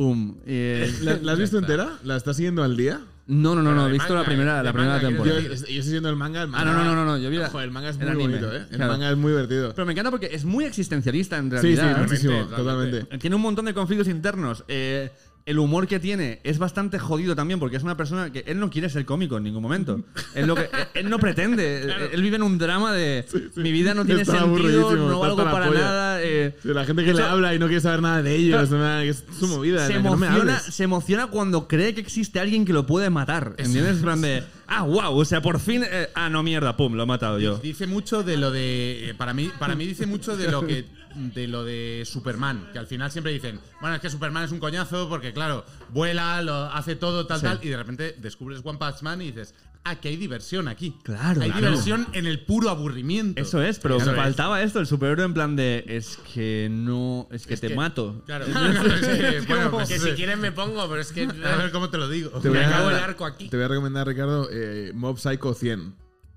Pum. eh, ¿La, la has visto entera? ¿La estás siguiendo al día? no, no, no, no. He visto manga, la primera, de la primera manga, temporada. yo estoy siguiendo el manga. el Ah, manga- no, no, no, no, yo vi la- Joder, el manga es muy anime, bonito, ¿eh? El claro. manga es muy divertido. Pero me encanta porque es muy existencialista en Sí, sí, realidad. muchísimo, totalmente, totalmente. Tiene un montón de conflictos internos. Eh, el humor que tiene es bastante jodido también porque es una persona que él no quiere ser cómico en ningún momento. él, lo que, él no pretende. Él vive en un drama de mi vida no tiene Está sentido, no valgo para polla. nada. eh, Sí, la gente que le habla y no quiere saber nada de ellos, nada, es su movida. se no emociona, se emociona cuando cree que existe alguien que lo puede matar. ¿Entiendes? En plan de, ah, wow, o sea, por fin, eh, ah, no, mierda, pum, lo he matado yo. Dice mucho de lo de. eh, Para mí, para mí dice mucho de lo que. De lo de Superman. Que al final siempre dicen, bueno, es que Superman es un coñazo porque, claro, vuela, lo hace todo, tal, Sí. tal. Y de repente descubres One Punch Man y dices, ah, que hay diversión aquí. Claro, Hay claro. diversión en el puro aburrimiento. Eso es, pero Eso me es. faltaba esto, el superhéroe en plan de, es que no, es que te que- mato. Claro. Sí, bueno, pues que si quieres me pongo, pero es que. A ver cómo te lo digo. Te voy Me a- acabo el arco aquí. Te voy a recomendar, Ricardo, eh, Mob Psycho 100.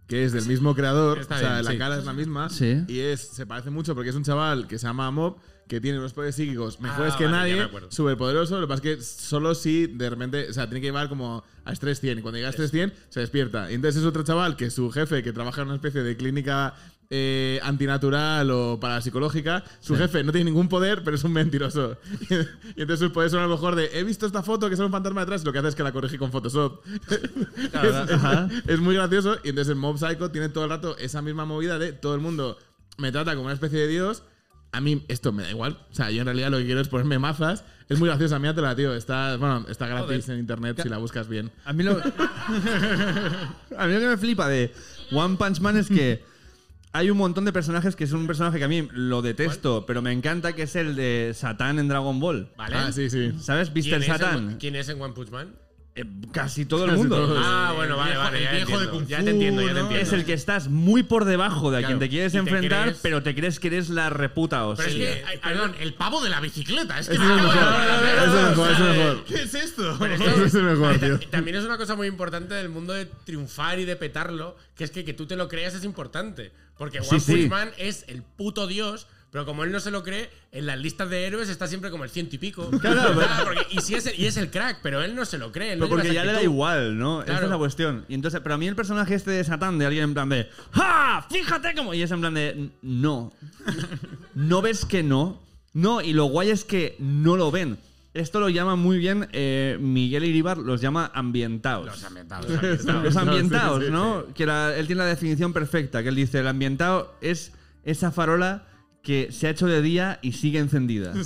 Que es del mismo creador, Está o sea, bien, la sí. cara es la misma. Sí. Y es, se parece mucho porque es un chaval que se llama Mob, que tiene unos poderes psíquicos mejores Ah, que vale, ya nadie, me acuerdo. súper poderoso. Lo que pasa es que solo si de repente, o sea, tiene que llevar como a estrés 100. Y cuando llega a estrés 100, se despierta. Y entonces es otro chaval que su jefe, que trabaja en una especie de clínica eh, antinatural o parapsicológica, su jefe no tiene ningún poder, pero es un mentiroso. y entonces sus poderes son a lo mejor de, he visto esta foto que sale un fantasma detrás, y lo que hace es que la corrige con Photoshop. es, es muy gracioso. Y entonces el Mob Psycho tiene todo el rato esa misma movida de todo el mundo me trata como una especie de dios. A mí esto me da igual. O sea, yo en realidad lo que quiero es ponerme mazas. Es muy graciosa, míratela, tío. Está, bueno, está gratis en internet si la buscas bien. A mí lo. a mí lo que me flipa de One Punch Man es que hay un montón de personajes que es un personaje que a mí lo detesto, pero me encanta que es el de Satán en Dragon Ball. Vale. Ah, sí, sí. ¿Sabes? ¿Quién Mr. Satán. ¿Quién es en One Punch Man? Eh, casi todo el mundo. todos. Ah, bueno, vale, vale. el Ya, viejo de. Kung ya Fu, te entiendo, ya te ¿no? entiendo. Es el que estás muy por debajo de a quien te quieres te enfrentar, crees- pero te crees que eres la reputa hostia. Pero es que, Sí. perdón, el pavo de la bicicleta. Es que me es de mejor. es el mejor, es mejor. ¿Qué es esto? Ese es el mejor, tío. Ta- También es una cosa muy importante del mundo de triunfar y de petarlo, que es que que tú te lo creas es importante. Porque Sí, One sí. Man es el puto dios, pero como él no se lo cree, en las listas de héroes está siempre como el ciento y pico. Claro, Ah, porque- y, sí es el, y es el crack, pero él no se lo cree. no Pero porque ya esa le da igual, ¿no? Esa Claro. es la cuestión. Y entonces, pero a mí el personaje este de Satán, de alguien en plan de ¡Ja! ¡Fíjate cómo! Y es en plan de no. No ves que no. No, y lo guay es que no lo ven. Esto lo llama muy bien eh, Miguel Iribar, los llama ambientados. Los ambientados. Los ambientados, sí, sí, ¿no? Que la- él tiene la definición perfecta, que él dice, el ambientado es esa farola que se ha hecho de día y sigue encendida.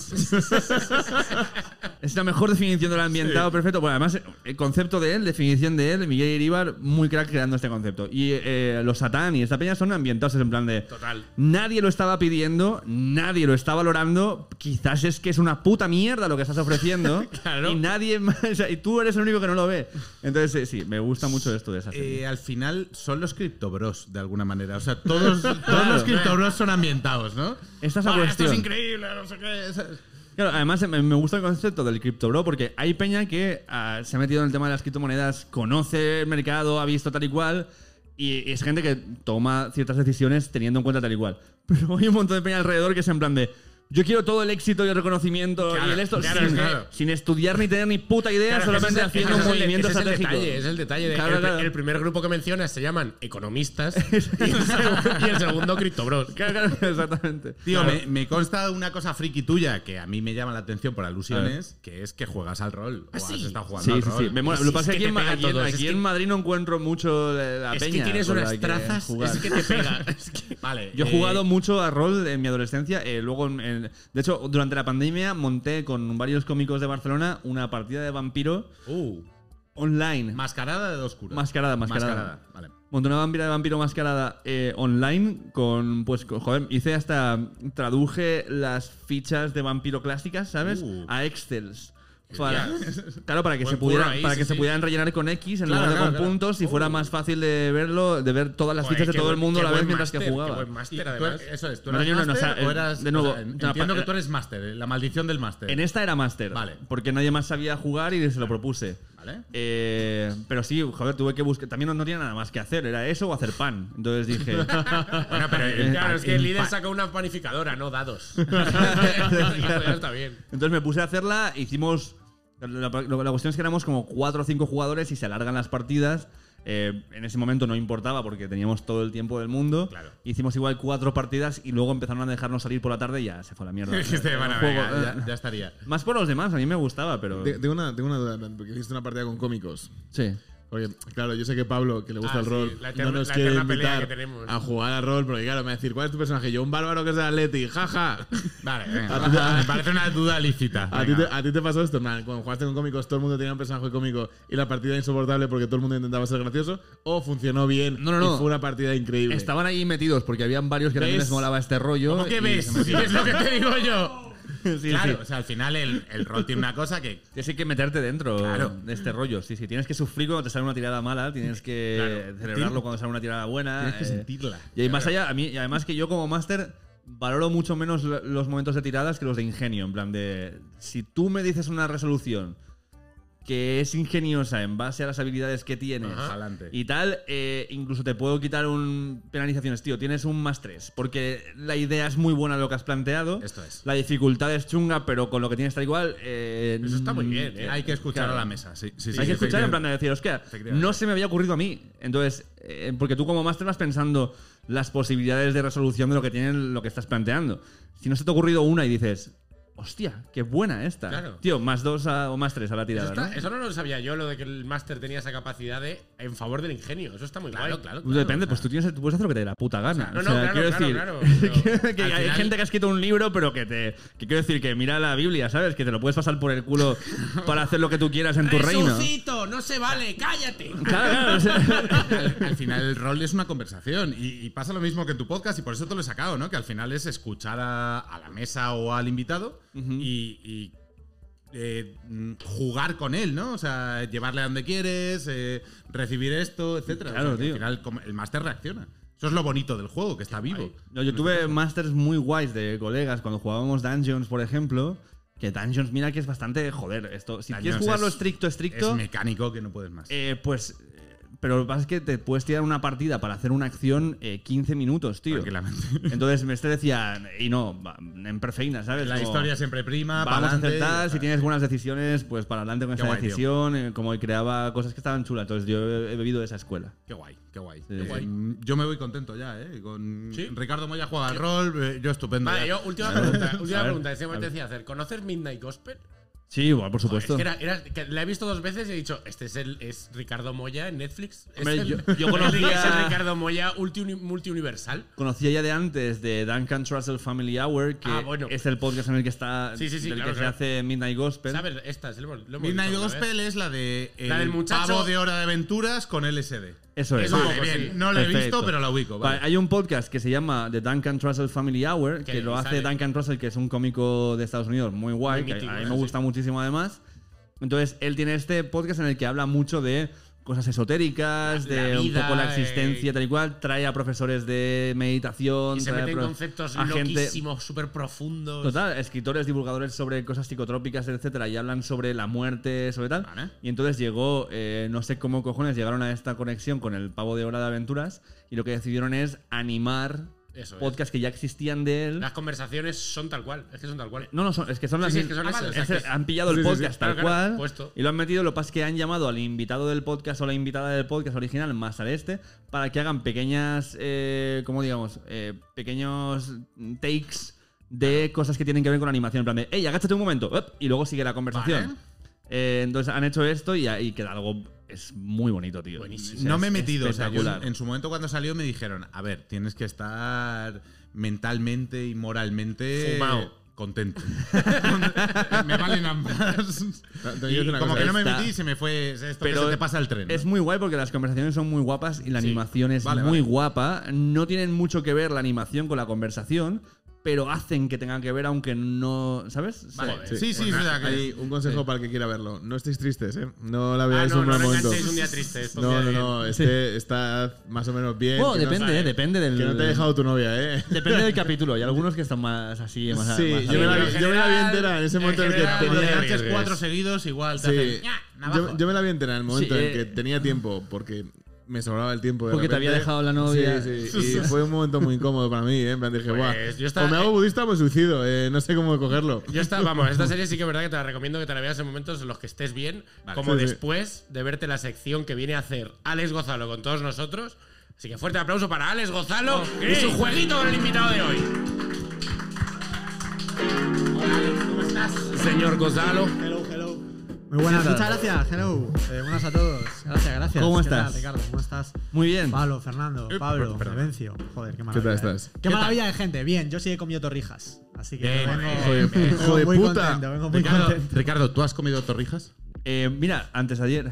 es la mejor definición del ambientado perfecto. Bueno, además, el concepto de él, definición de él, Miguel Iribar, muy crack creando este concepto. Y eh, los Satán y esta peña son ambientados, es en plan de... Total. Nadie lo estaba pidiendo, nadie lo está valorando. Quizás es que es una puta mierda lo que estás ofreciendo. Claro. Y nadie más. o sea, y tú eres el único que no lo ve. Entonces, eh, sí, me gusta mucho esto de esa serie. Eh, al final son los criptobros, de alguna manera. O sea, todos, todos los criptobros son ambientados, ¿no? Esta es la Ah, Esto es increíble, no sé qué. Claro, además me, gusta el concepto del cripto bro porque hay peña que ah, se ha metido en el tema de las criptomonedas, conoce el mercado, ha visto tal y cual. Y, y es gente que toma ciertas decisiones teniendo en cuenta tal y cual. Pero hay un montón de peña alrededor que es en plan de. Yo quiero todo el éxito y el reconocimiento Claro, y el esto claro, sin, claro. sin estudiar ni tener ni puta idea, Claro, solamente es el- haciendo un es el- movimiento ese estratégico. Es el detalle, es el detalle. de- Claro, el, claro. el primer grupo que mencionas se llaman economistas y, el segundo, y el segundo criptobros. Claro, claro, exactamente. Tío, Claro. me, me consta una cosa friki tuya que a mí me llama la atención por alusiones, que es que juegas al rol. O has sí? estado jugando Sí, al sí, rol. sí. Me mola. Sí, Lo que pasa es es que aquí, en, aquí es aquí que- en Madrid no encuentro mucho la Es peña. que tienes unas trazas, es que te pega. Es Vale. Yo he eh, jugado mucho a rol en mi adolescencia. eh, luego, en- en- de hecho, durante la pandemia monté con varios cómicos de Barcelona una partida de vampiro Uh, online. mascarada de dos curas. Mascarada, mascarada. Mascarada, vale. Monté una vampira de vampiro mascarada eh, online con, pues, co- joder, hice hasta, traduje las fichas de vampiro clásicas, ¿sabes? Uh. A Excels. Para, claro, para que, Buen se, pudiera, ahí, para sí, que se pudieran rellenar con X en Claro, lugar de claro, con claro. puntos y fuera más fácil de verlo, de ver todas las Joder, fichas de todo el mundo a la vez mientras que qué jugaba. máster, además. eso es, tú No, eras no, no, no, máster o sea, o eras. de nuevo, o sea, no, entiendo pa- que tú eres máster, la maldición del máster. En esta era máster. Vale. Porque nadie más sabía jugar y se lo propuse. Vale. Eh, pero sí, joder, tuve que buscar. También no, no tenía nada más que hacer, era eso o hacer pan. Entonces dije. Bueno, pero el Claro, pan- es que el líder pan- sacó una panificadora, no dados. ya está bien. Entonces me puse a hacerla, hicimos. La, la- la cuestión es que éramos como cuatro o cinco jugadores y se alargan las partidas. Eh, en ese momento no importaba porque teníamos todo el tiempo del mundo. Claro. Hicimos igual cuatro partidas y luego empezaron a dejarnos salir por la tarde y ya se fue la mierda. Dijiste, bueno, El juego, venga, eh, ya, ya estaría. Más por los demás, a mí me gustaba, pero. Te- Tengo una, tengo una duda, porque hiciste una partida con cómicos. Sí. Porque, claro, yo sé que Pablo, que le gusta Ah, el sí, rol, la no nos la quiere invitar que tenemos. a jugar a rol, porque claro, me va a decir, ¿cuál es tu personaje? Yo, un bárbaro que es de Atleti, jaja. Vale, venga. Me parece una duda lícita. ¿A ti, te, Venga. a ti te pasó esto, man? Cuando jugaste con cómicos, todo el mundo tenía un personaje cómico y la partida insoportable porque todo el mundo intentaba ser gracioso, o funcionó bien No, no, no. y fue una partida increíble. Estaban ahí metidos porque habían varios que también ¿Ves? les molaba este rollo. ¿Cómo que ves? Es lo que te digo yo. Sí, claro, sí. o sea, al final el, el rol tiene una cosa que. Tienes que meterte dentro Claro. de este rollo. Sí, sí. Tienes que sufrir cuando te sale una tirada mala, tienes que celebrarlo cuando sale una tirada buena. Tienes que eh, sentirla. Y más allá, a mí, y además que yo como máster valoro mucho menos lo- los momentos de tiradas que los de ingenio. En plan de, si tú me dices una resolución que es ingeniosa en base a las habilidades que tienes Ajá. Adelante. y tal, eh, incluso te puedo quitar un penalizaciones, tío. Tienes un más 3, porque la idea es muy buena lo que has planteado. Esto es. La dificultad es chunga, pero con lo que tienes está igual. eh, Eso está muy bien, ¿eh? Hay que escuchar Claro. a la mesa. Sí, sí, sí, hay que escuchar en plan de decir, hostia, no se me había ocurrido a mí. Entonces, eh, porque tú como máster vas pensando las posibilidades de resolución de lo que tienen lo que estás planteando. Si no se te ha ocurrido una y dices, hostia, qué buena esta. Claro. Tío, más dos a- o más tres a la Eso, tirada. está- ¿no? eso no lo sabía yo, lo de que el máster tenía esa capacidad de en favor del ingenio. Eso está muy Claro, guay. claro. Pues depende, pues tú, tienes, tú puedes hacer lo que te dé la puta gana. no, O no, sea, claro, quiero claro, decir, claro, que, hay final- gente que ha escrito un libro, pero que te. Que quiero decir, que mira la Biblia, ¿sabes? Que te lo puedes pasar por el culo para hacer lo que tú quieras en tu reino. Resucito, no se vale, cállate. Claro, claro. o sea, al, al final el rol es una conversación y, y pasa lo mismo que en tu podcast y por eso te lo he sacado, ¿no? Que al final es escuchar a, a la mesa o al invitado y, y eh, jugar con él, ¿no? O sea, llevarle a donde quieres, eh, recibir esto, etcétera. Claro, O sea, que tío. Al final el máster reacciona. Eso es lo bonito del juego, que está vivo. No, yo tuve masters muy guays de colegas cuando jugábamos Dungeons, por ejemplo. Que Dungeons, mira que es bastante. Joder, esto. Si Dungeons quieres jugarlo es- estricto, estricto. Es mecánico que no puedes más. eh, pues. Pero lo que pasa es que te puedes tirar una partida para hacer una acción eh, 15 minutos, tío. Tranquilamente. Entonces me este decía, y no, en perfeina, ¿sabes? La Como, historia siempre prima, Vamos a acertar, si tienes buenas decisiones, pues para adelante con Qué esa guay, tío. decisión, eh, como que creaba cosas que estaban chulas. Entonces yo he, bebido de esa escuela. Qué guay, qué guay. Sí, qué guay. Mm, Yo me voy contento ya, ¿eh? Con ¿Sí? Ricardo Moya juega al rol, eh, yo estupendo. Vale, ya. yo, última pregunta. Última pregunta. Ese momento decía hacer. ¿Conoces Midnight Gospel? Sí, igual, por supuesto. Es que, era, era- que la he visto dos veces y he dicho, este es el es Ricardo Moya en Netflix. Es Hombre, el, yo- yo es conocía- el Ricardo Moya multi- multiuniversal. Conocía ya de antes de Duncan Trussell Family Hour, que Ah, bueno. es el podcast en el que está, Sí, sí, sí, del claro, que claro. se hace Midnight Gospel. ¿Sabes? Esta, se lo hemos, lo hemos Midnight visto alguna Gospel es la de el La del muchacho- pavo de hora de aventuras con LSD. Eso es. Vale, bien. No lo he Perfecto. visto, pero la ubico. Vale, Vale. hay un podcast que se llama The Duncan Trussell Family Hour, Que que lo hace sale- Duncan Trussell, que es un cómico de Estados Unidos muy guay, Muy que mítico, a mí ¿eh? me gusta muchísimo además. Entonces, él tiene este podcast en el que habla mucho de cosas esotéricas, La- de la un poco la existencia eh, tal y cual, trae a profesores de meditación, Y se meten conceptos a gente- loquísimos, súper profundos. Total, escritores, divulgadores sobre cosas psicotrópicas, etcétera, y hablan sobre la muerte, sobre tal. Vale. Y entonces llegó, eh, no sé cómo cojones, llegaron a esta conexión con el pavo de hora de aventuras y lo que decidieron es animar Eso es. podcasts que ya existían de él. Las conversaciones son tal cual. Es que son tal cual. No, no, son, es que son las sí, es que son Ah, esas, han pillado el podcast tal claro, cual puesto. y lo han metido. Lo que pasa es que han llamado al invitado del podcast o la invitada del podcast original más al este para que hagan pequeñas, eh, ¿cómo digamos? Eh, pequeños takes de cosas que tienen que ver con animación. En plan de, hey, agáchate un momento. y luego sigue la conversación. Vale. Eh, entonces han hecho esto y, y queda algo. Es muy bonito, tío. Buenísimo. O sea, no me he metido. O sea, yo en su momento cuando salió me dijeron, a ver, tienes que estar mentalmente y moralmente Fumao. contento. me valen ambas. Y como que no me metí y se me fue esto Pero que se te pasa el tren. ¿no? Es muy guay porque las conversaciones son muy guapas y la animación es Vale, muy vale. guapa. No tienen mucho que ver la animación con la conversación, pero hacen que tengan que ver aunque no. ¿Sabes? Vale. Sí. Sí, sí, o sea, nada, que- hay un consejo para el que quiera verlo. No estéis tristes, ¿eh? No la Ah, veáis no, un no mal momento. un día triste. esto, No, no, no. Este está más o menos bien. Bueno, que no- depende, eh, depende del. Que no te ha dejado tu novia, ¿eh? Depende del capítulo. Hay algunos que están más así, más. Sí, más yo me, la, yo me la vi entera en ese en momento en el que general, Cuando te tenía. Cuatro seguidos, igual te Sí, yo, yo me la vi entera en el momento Sí, en el que eh, tenía tiempo, porque me sobraba el tiempo. de Porque te había dejado la novia. Sí, sí. Y fue un momento muy incómodo para mí, ¿eh? En plan, dije, Pues, guau. yo estaba- O me hago budista o me suicido, eh, no sé cómo cogerlo. Yo esta, vamos, esta serie sí que es verdad que te la recomiendo que te la veas en momentos en los que estés bien, como Sí, sí. después de verte la sección que viene a hacer Alex Gozalo con todos nosotros. Así que fuerte aplauso para Alex Gozalo y su jueguito con el invitado de hoy. Hola Alex, ¿cómo estás? Señor Gozalo. Hello. Muy buenas, muchas gracias. Hello. Eh, buenas a todos. Gracias, gracias. ¿Cómo ¿Qué estás? tal, Ricardo? ¿Cómo estás? Muy bien. Pablo, Fernando, Pablo, perdón. Evencio. Joder, qué ¿Qué maravilla. tal eh. estás? Qué maravilla de gente. Bien, yo sí he comido torrijas. Así que Bien, vengo, bien, Joder, vengo hijo de muy puta. contento. Vengo muy Ricardo, contento. Ricardo, ¿tú has comido torrijas? Eh, mira, antes de ayer.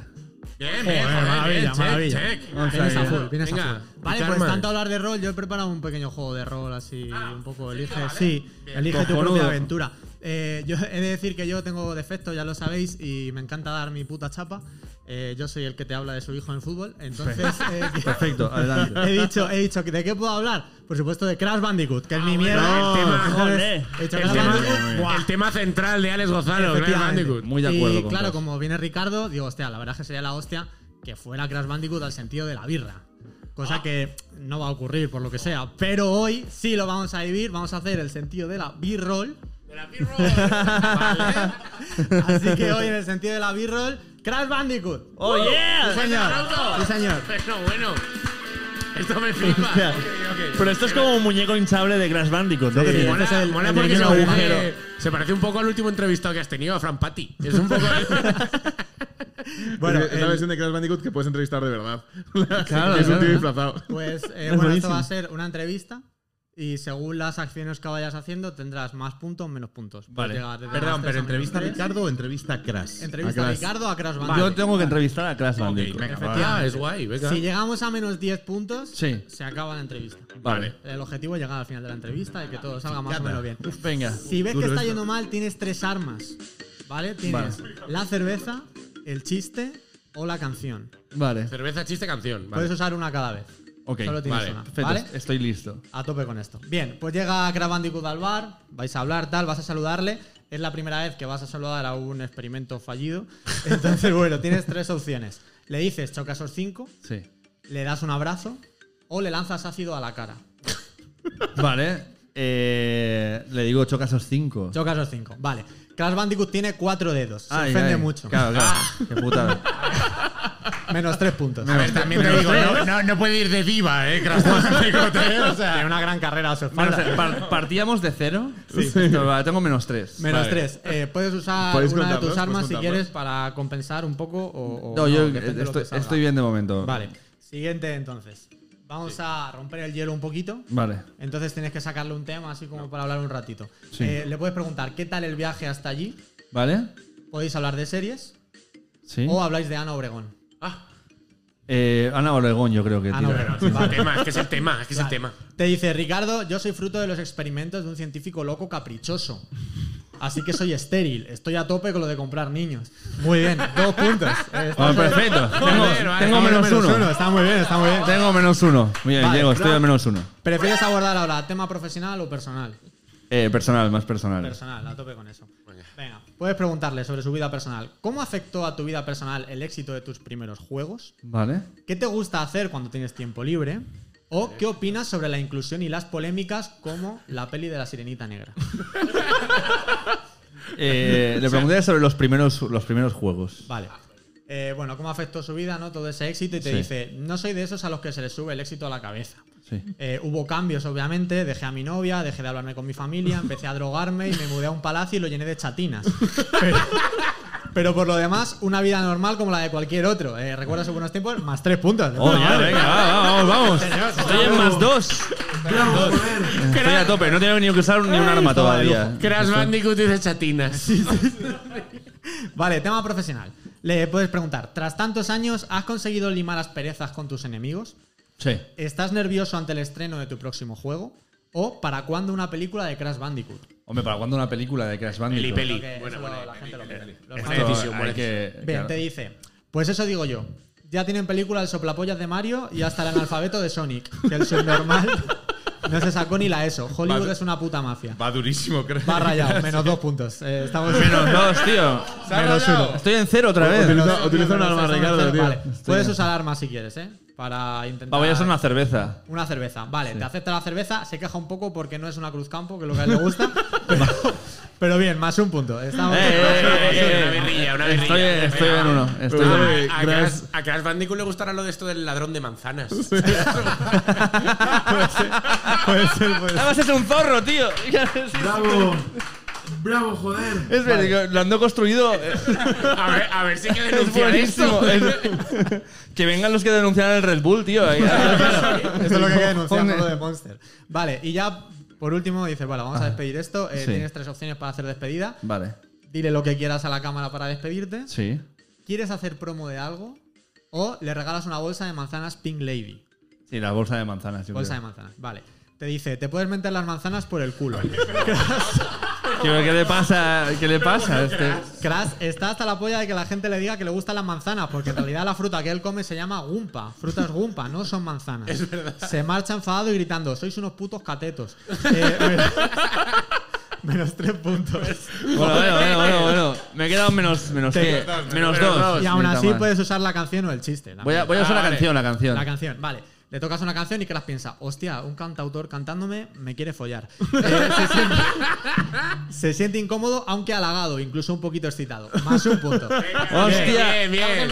Bien, bien, joder, maravilla, check, maravilla. check. Vamos Vienes a a ver. full, vienes Venga, a full. Vale, pues tanto hablar de rol, yo he preparado un pequeño juego de rol así, un poco elige, vale. sí, Bien. elige tu propia aventura. Eh, yo he de decir que yo tengo defectos, ya lo sabéis, y me encanta dar mi puta chapa. Eh, yo soy el que te habla de su hijo en fútbol, entonces eh, Perfecto, adelante. he dicho, he dicho de qué puedo hablar. Por supuesto de Crash Bandicoot, que es mi mierda. el tema, joder. El Crash tema, Bandicoot, buah. el tema central de Alex Gozalo, Crash. Bandicoot. Muy de acuerdo Y con claro, Crash. como viene Ricardo, digo, hostia, la verdad es que sería la hostia que fuera Crash Bandicoot al sentido de la birra. Cosa que no va a ocurrir por lo que sea. Pero hoy sí lo vamos a vivir. Vamos a hacer el sentido de la B-roll. De la Vale. Así que hoy en el sentido de la B-roll, Crash Bandicoot. ¡Oh, yeah! Sí, señor. Sí, señor. Pero bueno, esto me flipa. Hostia. Ok, ok. Pero esto es como un muñeco hinchable de Crash Bandicoot, ¿no? Sí, Que Mola, es el- mola porque se pequeño parece, agujero. se parece un poco al último entrevistado que has tenido, a Fran Patti. Es un poco. Bueno, es la el- versión de Crash Bandicoot que puedes entrevistar de verdad. Claro, es un tío disfrazado. Pues eh, Es bueno, esto buenísimo. va a ser una entrevista. Y según las acciones que vayas haciendo, tendrás más puntos o menos puntos. Vale. llegar Perdón, pero ¿entrevista a. Ricardo o entrevista a Crash? Entrevista A a Crash. Ricardo a Crash Yo Bandicoot. tengo que entrevistar a Crash Bandicoot. venga, Vale. ah, es guay, venga. Si llegamos a menos 10 puntos, Sí. se acaba la entrevista. Vale. El objetivo es llegar al final de la entrevista y que todo salga más o menos bien. Venga. Si ves que está esto. yendo mal, tienes tres armas ¿vale? Tienes la cerveza, el chiste o la canción. Vale. Cerveza, chiste, canción. Vale. Puedes usar una cada vez. Ok. Solo tienes vale. una, Perfecto, ¿vale? estoy listo. A tope con esto. Bien, pues llega Crash Bandicoot al bar, vais a hablar, tal, vas a saludarle. Es la primera vez que vas a saludar a un experimento fallido. Entonces, bueno, tienes tres opciones. Le dices choca esos cinco, Sí. le das un abrazo o le lanzas ácido a la cara. Vale. Eh, le digo choca esos cinco. Choca esos cinco, vale. Crash Bandicoot tiene cuatro dedos, se Ay, ofende ay. mucho. Claro, claro. Qué putada. Menos tres puntos. A ver, también te digo, no, no, no puede ir de diva, ¿eh? Crash Bandicoot, ¿eh? O sea, Tiene una gran carrera a su Bueno, espalda. par- partíamos de cero. Sí. tengo menos tres. Menos Vale. tres. Eh, puedes usar ¿Podéis una de tus armas ¿Podéis si quieres para compensar un poco o, o No, yo estoy bien de momento. Vale. Siguiente entonces. Vamos a romper el hielo un poquito. Vale. Entonces tienes que sacarle un tema así como para hablar un ratito. Sí. Eh, le puedes preguntar qué tal el viaje hasta allí. ¿Vale? Podéis hablar de series Sí. o habláis de Ana Obregón. Eh, Ana Oregón, yo creo que Ana tira. Obregón. es el Vale. tema, es que es el tema, es que es el tema. Te dice, Ricardo, yo soy fruto de los experimentos de un científico loco caprichoso. Así que soy estéril. Estoy a tope con lo de comprar niños. Muy bien, dos puntos. Eh, perfecto. Tengo, vale, menos, uno. Está muy bien, está muy bien. Tengo menos uno. Bien, Vale. llego, estoy a menos uno. ¿Prefieres abordar ahora tema profesional o personal? Eh, personal, más personal. Personal, a tope con eso. Venga, puedes preguntarle sobre su vida personal. ¿Cómo afectó a tu vida personal el éxito de tus primeros juegos? Vale. ¿Qué te gusta hacer cuando tienes tiempo libre? ¿O qué opinas sobre la inclusión y las polémicas como la peli de la sirenita negra? Eh, le pregunté sobre los primeros, los primeros juegos. Vale. Eh, bueno, ¿cómo afectó su vida, no? Todo ese éxito y te Sí. dice, no soy de esos a los que se les sube el éxito a la cabeza. Sí. Eh, hubo cambios, obviamente. Dejé a mi novia, dejé de hablarme con mi familia, empecé a drogarme y me mudé a un palacio y lo llené de chatinas. Pero, pero por lo demás, una vida normal como la de cualquier otro. Eh, ¿Recuerdas sus buenos tiempos? Más tres puntos. Oh, ya, Madre. venga, va, va, vamos, vamos. Señor, Estoy en más dos. Estoy a tope, no tengo ni que usar ni un arma todavía. Crash Bandicoot dice chatinas. Vale, tema profesional. Le puedes preguntar, tras tantos años, ¿has conseguido limar asperezas con tus enemigos? Sí. ¿Estás nervioso ante el estreno de tu próximo juego? ¿O para cuándo una película de Crash Bandicoot? Hombre, ¿para cuándo una película de Crash Bandicoot? Peli, peli. Que- Bueno, bueno, la gente lo Buena decisión, buena que- Bien, claro. te dice. Pues eso digo yo. Ya tienen película el soplapollas de Mario y hasta el analfabeto de Sonic. Que el subnormal no se sacó ni la ESO. Hollywood es una puta mafia. Va durísimo, creo. Va rayado, menos dos puntos. Eh, estamos Menos dos, tío. Menos uno. Estoy en cero otra vez. Utiliza, utiliza un arma, Ricardo, tío. Vale. Puedes usar armas si quieres, ¿eh? Para intentar. Voy a usar una cerveza. Una cerveza, vale, te acepta la cerveza, se queja un poco porque no es una cruz campo, que es lo que a él le gusta. pero, pero bien, más un punto. Estamos Eh, eh, eh, eh, Una birrilla, una birrilla. Estoy, estoy en uno. Estoy en eh, A Crash- a Crash Bandicoot le gustará lo de esto del ladrón de manzanas. puede ser, puede ser. Además es un zorro, tío. Bravo. Bravo, joder. Es verdad, que lo ando construido. eh, A ver, a ver si hay que denunciar buenísimo. esto. Es- que vengan los que denunciaron el Red Bull, tío. Ahí- Eso es lo que hay que denunciar, no lo de Monster. Vale, y ya por último dice, bueno, vamos a despedir esto. Eh, Sí. Tienes tres opciones para hacer despedida. Vale. Dile lo que quieras a la cámara para despedirte. Sí. ¿Quieres hacer promo de algo? O le regalas una bolsa de manzanas Pink Lady. Sí, la bolsa de manzanas. yo Bolsa de manzanas, vale. Te dice, te puedes meter las manzanas por el culo. ¿Qué, qué le pasa? ¿Qué le pasa a este? Crash está hasta la polla de que la gente le diga que le gustan las manzanas, porque en realidad la fruta que él come se llama gumpa. Frutas gumpa, no son manzanas. Es verdad. Se marcha enfadado y gritando, sois unos putos catetos. Eh, menos, menos tres puntos. Bueno, bueno, bueno, bueno, bueno. Me he quedado menos, menos Te- qué? Menos dos. Y aún Ni tan así mal. puedes usar la canción o el chiste. Voy a, voy a usar la vale. canción, la canción. La canción, vale. Le tocas una canción y Crash piensa, hostia, un cantautor cantándome me quiere follar. Eh, se, siente, se siente incómodo, aunque halagado, incluso un poquito excitado. Más un punto. Hostia. Bien, bien.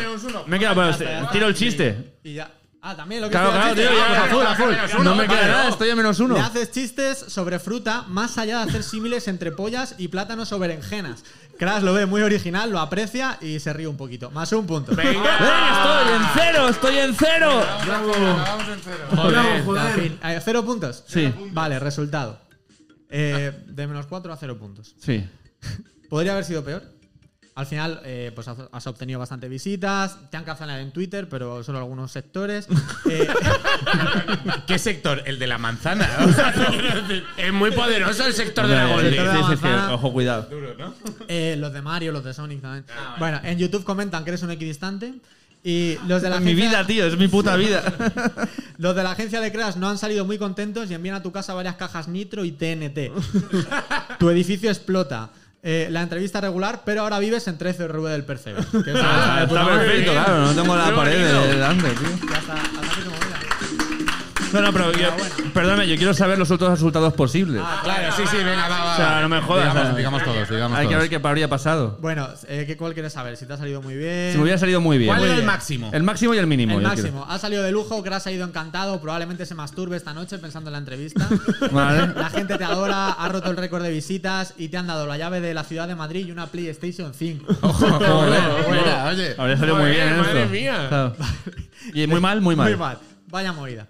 Me he quedado, pero tiro el chiste. Y ya. Ah, también lo que Claro, claro, tío. Ah, ya, azul, azul. menos uno, No me queda nada, estoy a menos uno. Le haces chistes sobre fruta más allá de hacer símiles entre pollas y plátanos o berenjenas. Crash lo ve muy original, lo aprecia y se ríe un poquito. Más un punto. ¡Venga, estoy en cero! ¡Estoy en cero! Bravo. Joder, En joder. fin, eh, ¿Cero puntos? Sí. Vale, resultado. Eh, de menos cuatro a cero puntos. Sí. ¿Podría haber sido peor? Al final, eh, pues has, obtenido bastante visitas, te han cancelado en Twitter, pero solo algunos sectores. Eh, ¿Qué sector? El de la manzana. O sea, Es muy poderoso el sector de la Hombre, Golden. de la sí, sí, ojo, cuidado. eh, los de Mario, los de Sonic también. bueno, en YouTube comentan que eres un equidistante. Y los de la Mi agencia- vida, tío, es mi puta vida. Los de la agencia de Crash no han salido muy contentos y envían a tu casa varias cajas Nitro y TNT. tu edificio explota. Eh, la entrevista regular, pero ahora vives en 13 RV del Percebe. Que Ah, es- Está perfecto, claro, no tengo la pared de delante, tío. ya está, hasta. No, no, pero yo, perdóname, yo quiero saber los otros resultados posibles. Claro, sí, sí, venga, va, va. O sea, no me jodas. Digamos, o sea, digamos todos, digamos Hay que ver qué habría pasado. Bueno, eh, ¿qué cuál quieres saber? Si te ha salido muy bien. Si me hubiera salido muy bien. ¿Cuál Muy era el máximo? El máximo y el mínimo. El máximo. Ha salido de lujo, Crash ha ido encantado, probablemente se masturbe esta noche pensando en la entrevista. Vale. La gente te adora, ha roto el récord de visitas y te han dado la llave de la ciudad de Madrid y una PlayStation 5. Mira, oye. Habría salido muy bien madre esto. mía. Claro. Y muy mal, muy mal. Muy mal. Vaya movida.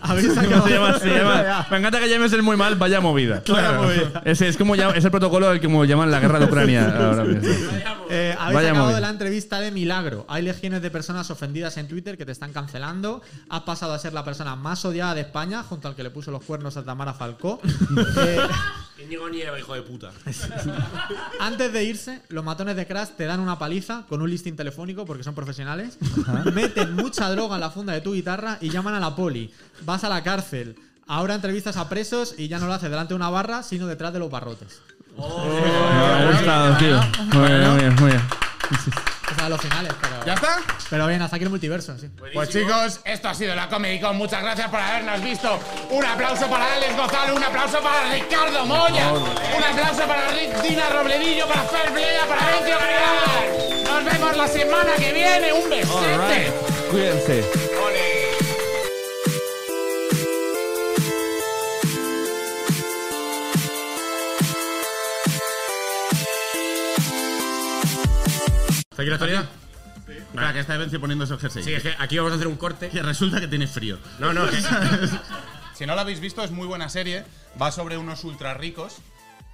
Habéis ¿Cómo sacado- se llama? Se llama- Me encanta que llames el muy mal, vaya movida. Ese es como ya- es el protocolo al que como llaman la guerra de Ucrania ahora mismo. Eh, habéis Vaya movida. de la entrevista de milagro. Hay legiones de personas ofendidas en Twitter que te están cancelando. Has pasado a ser la persona más odiada de España, junto al que le puso los cuernos a Tamara Falcó. Eh, Íñigo Nieva, hijo de puta. antes de irse, los matones de Crash te dan una paliza con un listing telefónico porque son profesionales. Meten mucha droga en la funda de tu guitarra y llaman a la poli. Vas a la cárcel. Ahora entrevistas a presos y ya no lo haces delante de una barra, sino detrás de los barrotes. Me ha gustado, tío. Muy bien, muy bien, muy bien. O sea, los finales, pero. ¿Ya está? Pero bien, hasta aquí el multiverso, sí. Pues chicos, esto ha sido la Comedy Con. Muchas gracias por habernos visto. Un aplauso para Alex Gonzalo, un aplauso para Ricardo Moya, un aplauso para Rick Dina Robledillo, para Fer Bleda, para Bencio Garigada. Nos vemos la semana que viene. Un besete. Cuídense. ¿Está aquí la actualidad? Espera, que está Bencio poniéndose el jersey. Sí, es que aquí vamos a hacer un corte. Que resulta que tiene frío. No, no, que. Si no la habéis visto, es muy buena serie. Va sobre unos ultra ricos.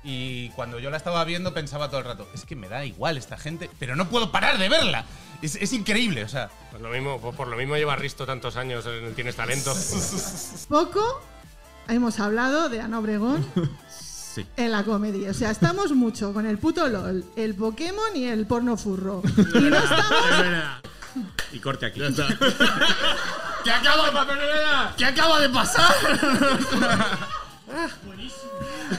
Y cuando yo la estaba viendo, pensaba todo el rato: es que me da igual esta gente, pero no puedo parar de verla. Es, es increíble, o sea. Pues lo mismo, pues por lo mismo lleva Risto tantos años, tienes talento. Poco hemos hablado de Ana Obregón Sí. en la comedia. O sea, estamos mucho con el puto LOL, el Pokémon y el porno furro. Y no estamos. Y corte aquí. ¿Qué acaba, ¿Qué acaba de pasar?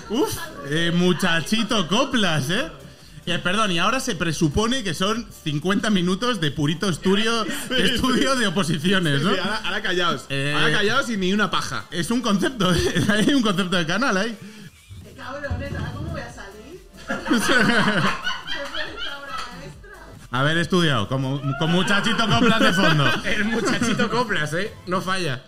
Uf, eh, muchachito coplas, ¿eh? Eh, perdón, y ahora se presupone que son 50 minutos de purito estudio, estudio de oposiciones, ¿no? Sí, ahora, ahora callaos. Eh, ahora callaos y ni una paja. Es un concepto, ¿eh? hay un concepto de canal ahí. Cabrones, ¿ahora cómo voy a salir? Haber estudiado como, con muchachito coplas de fondo. El muchachito coplas, ¿eh? No falla.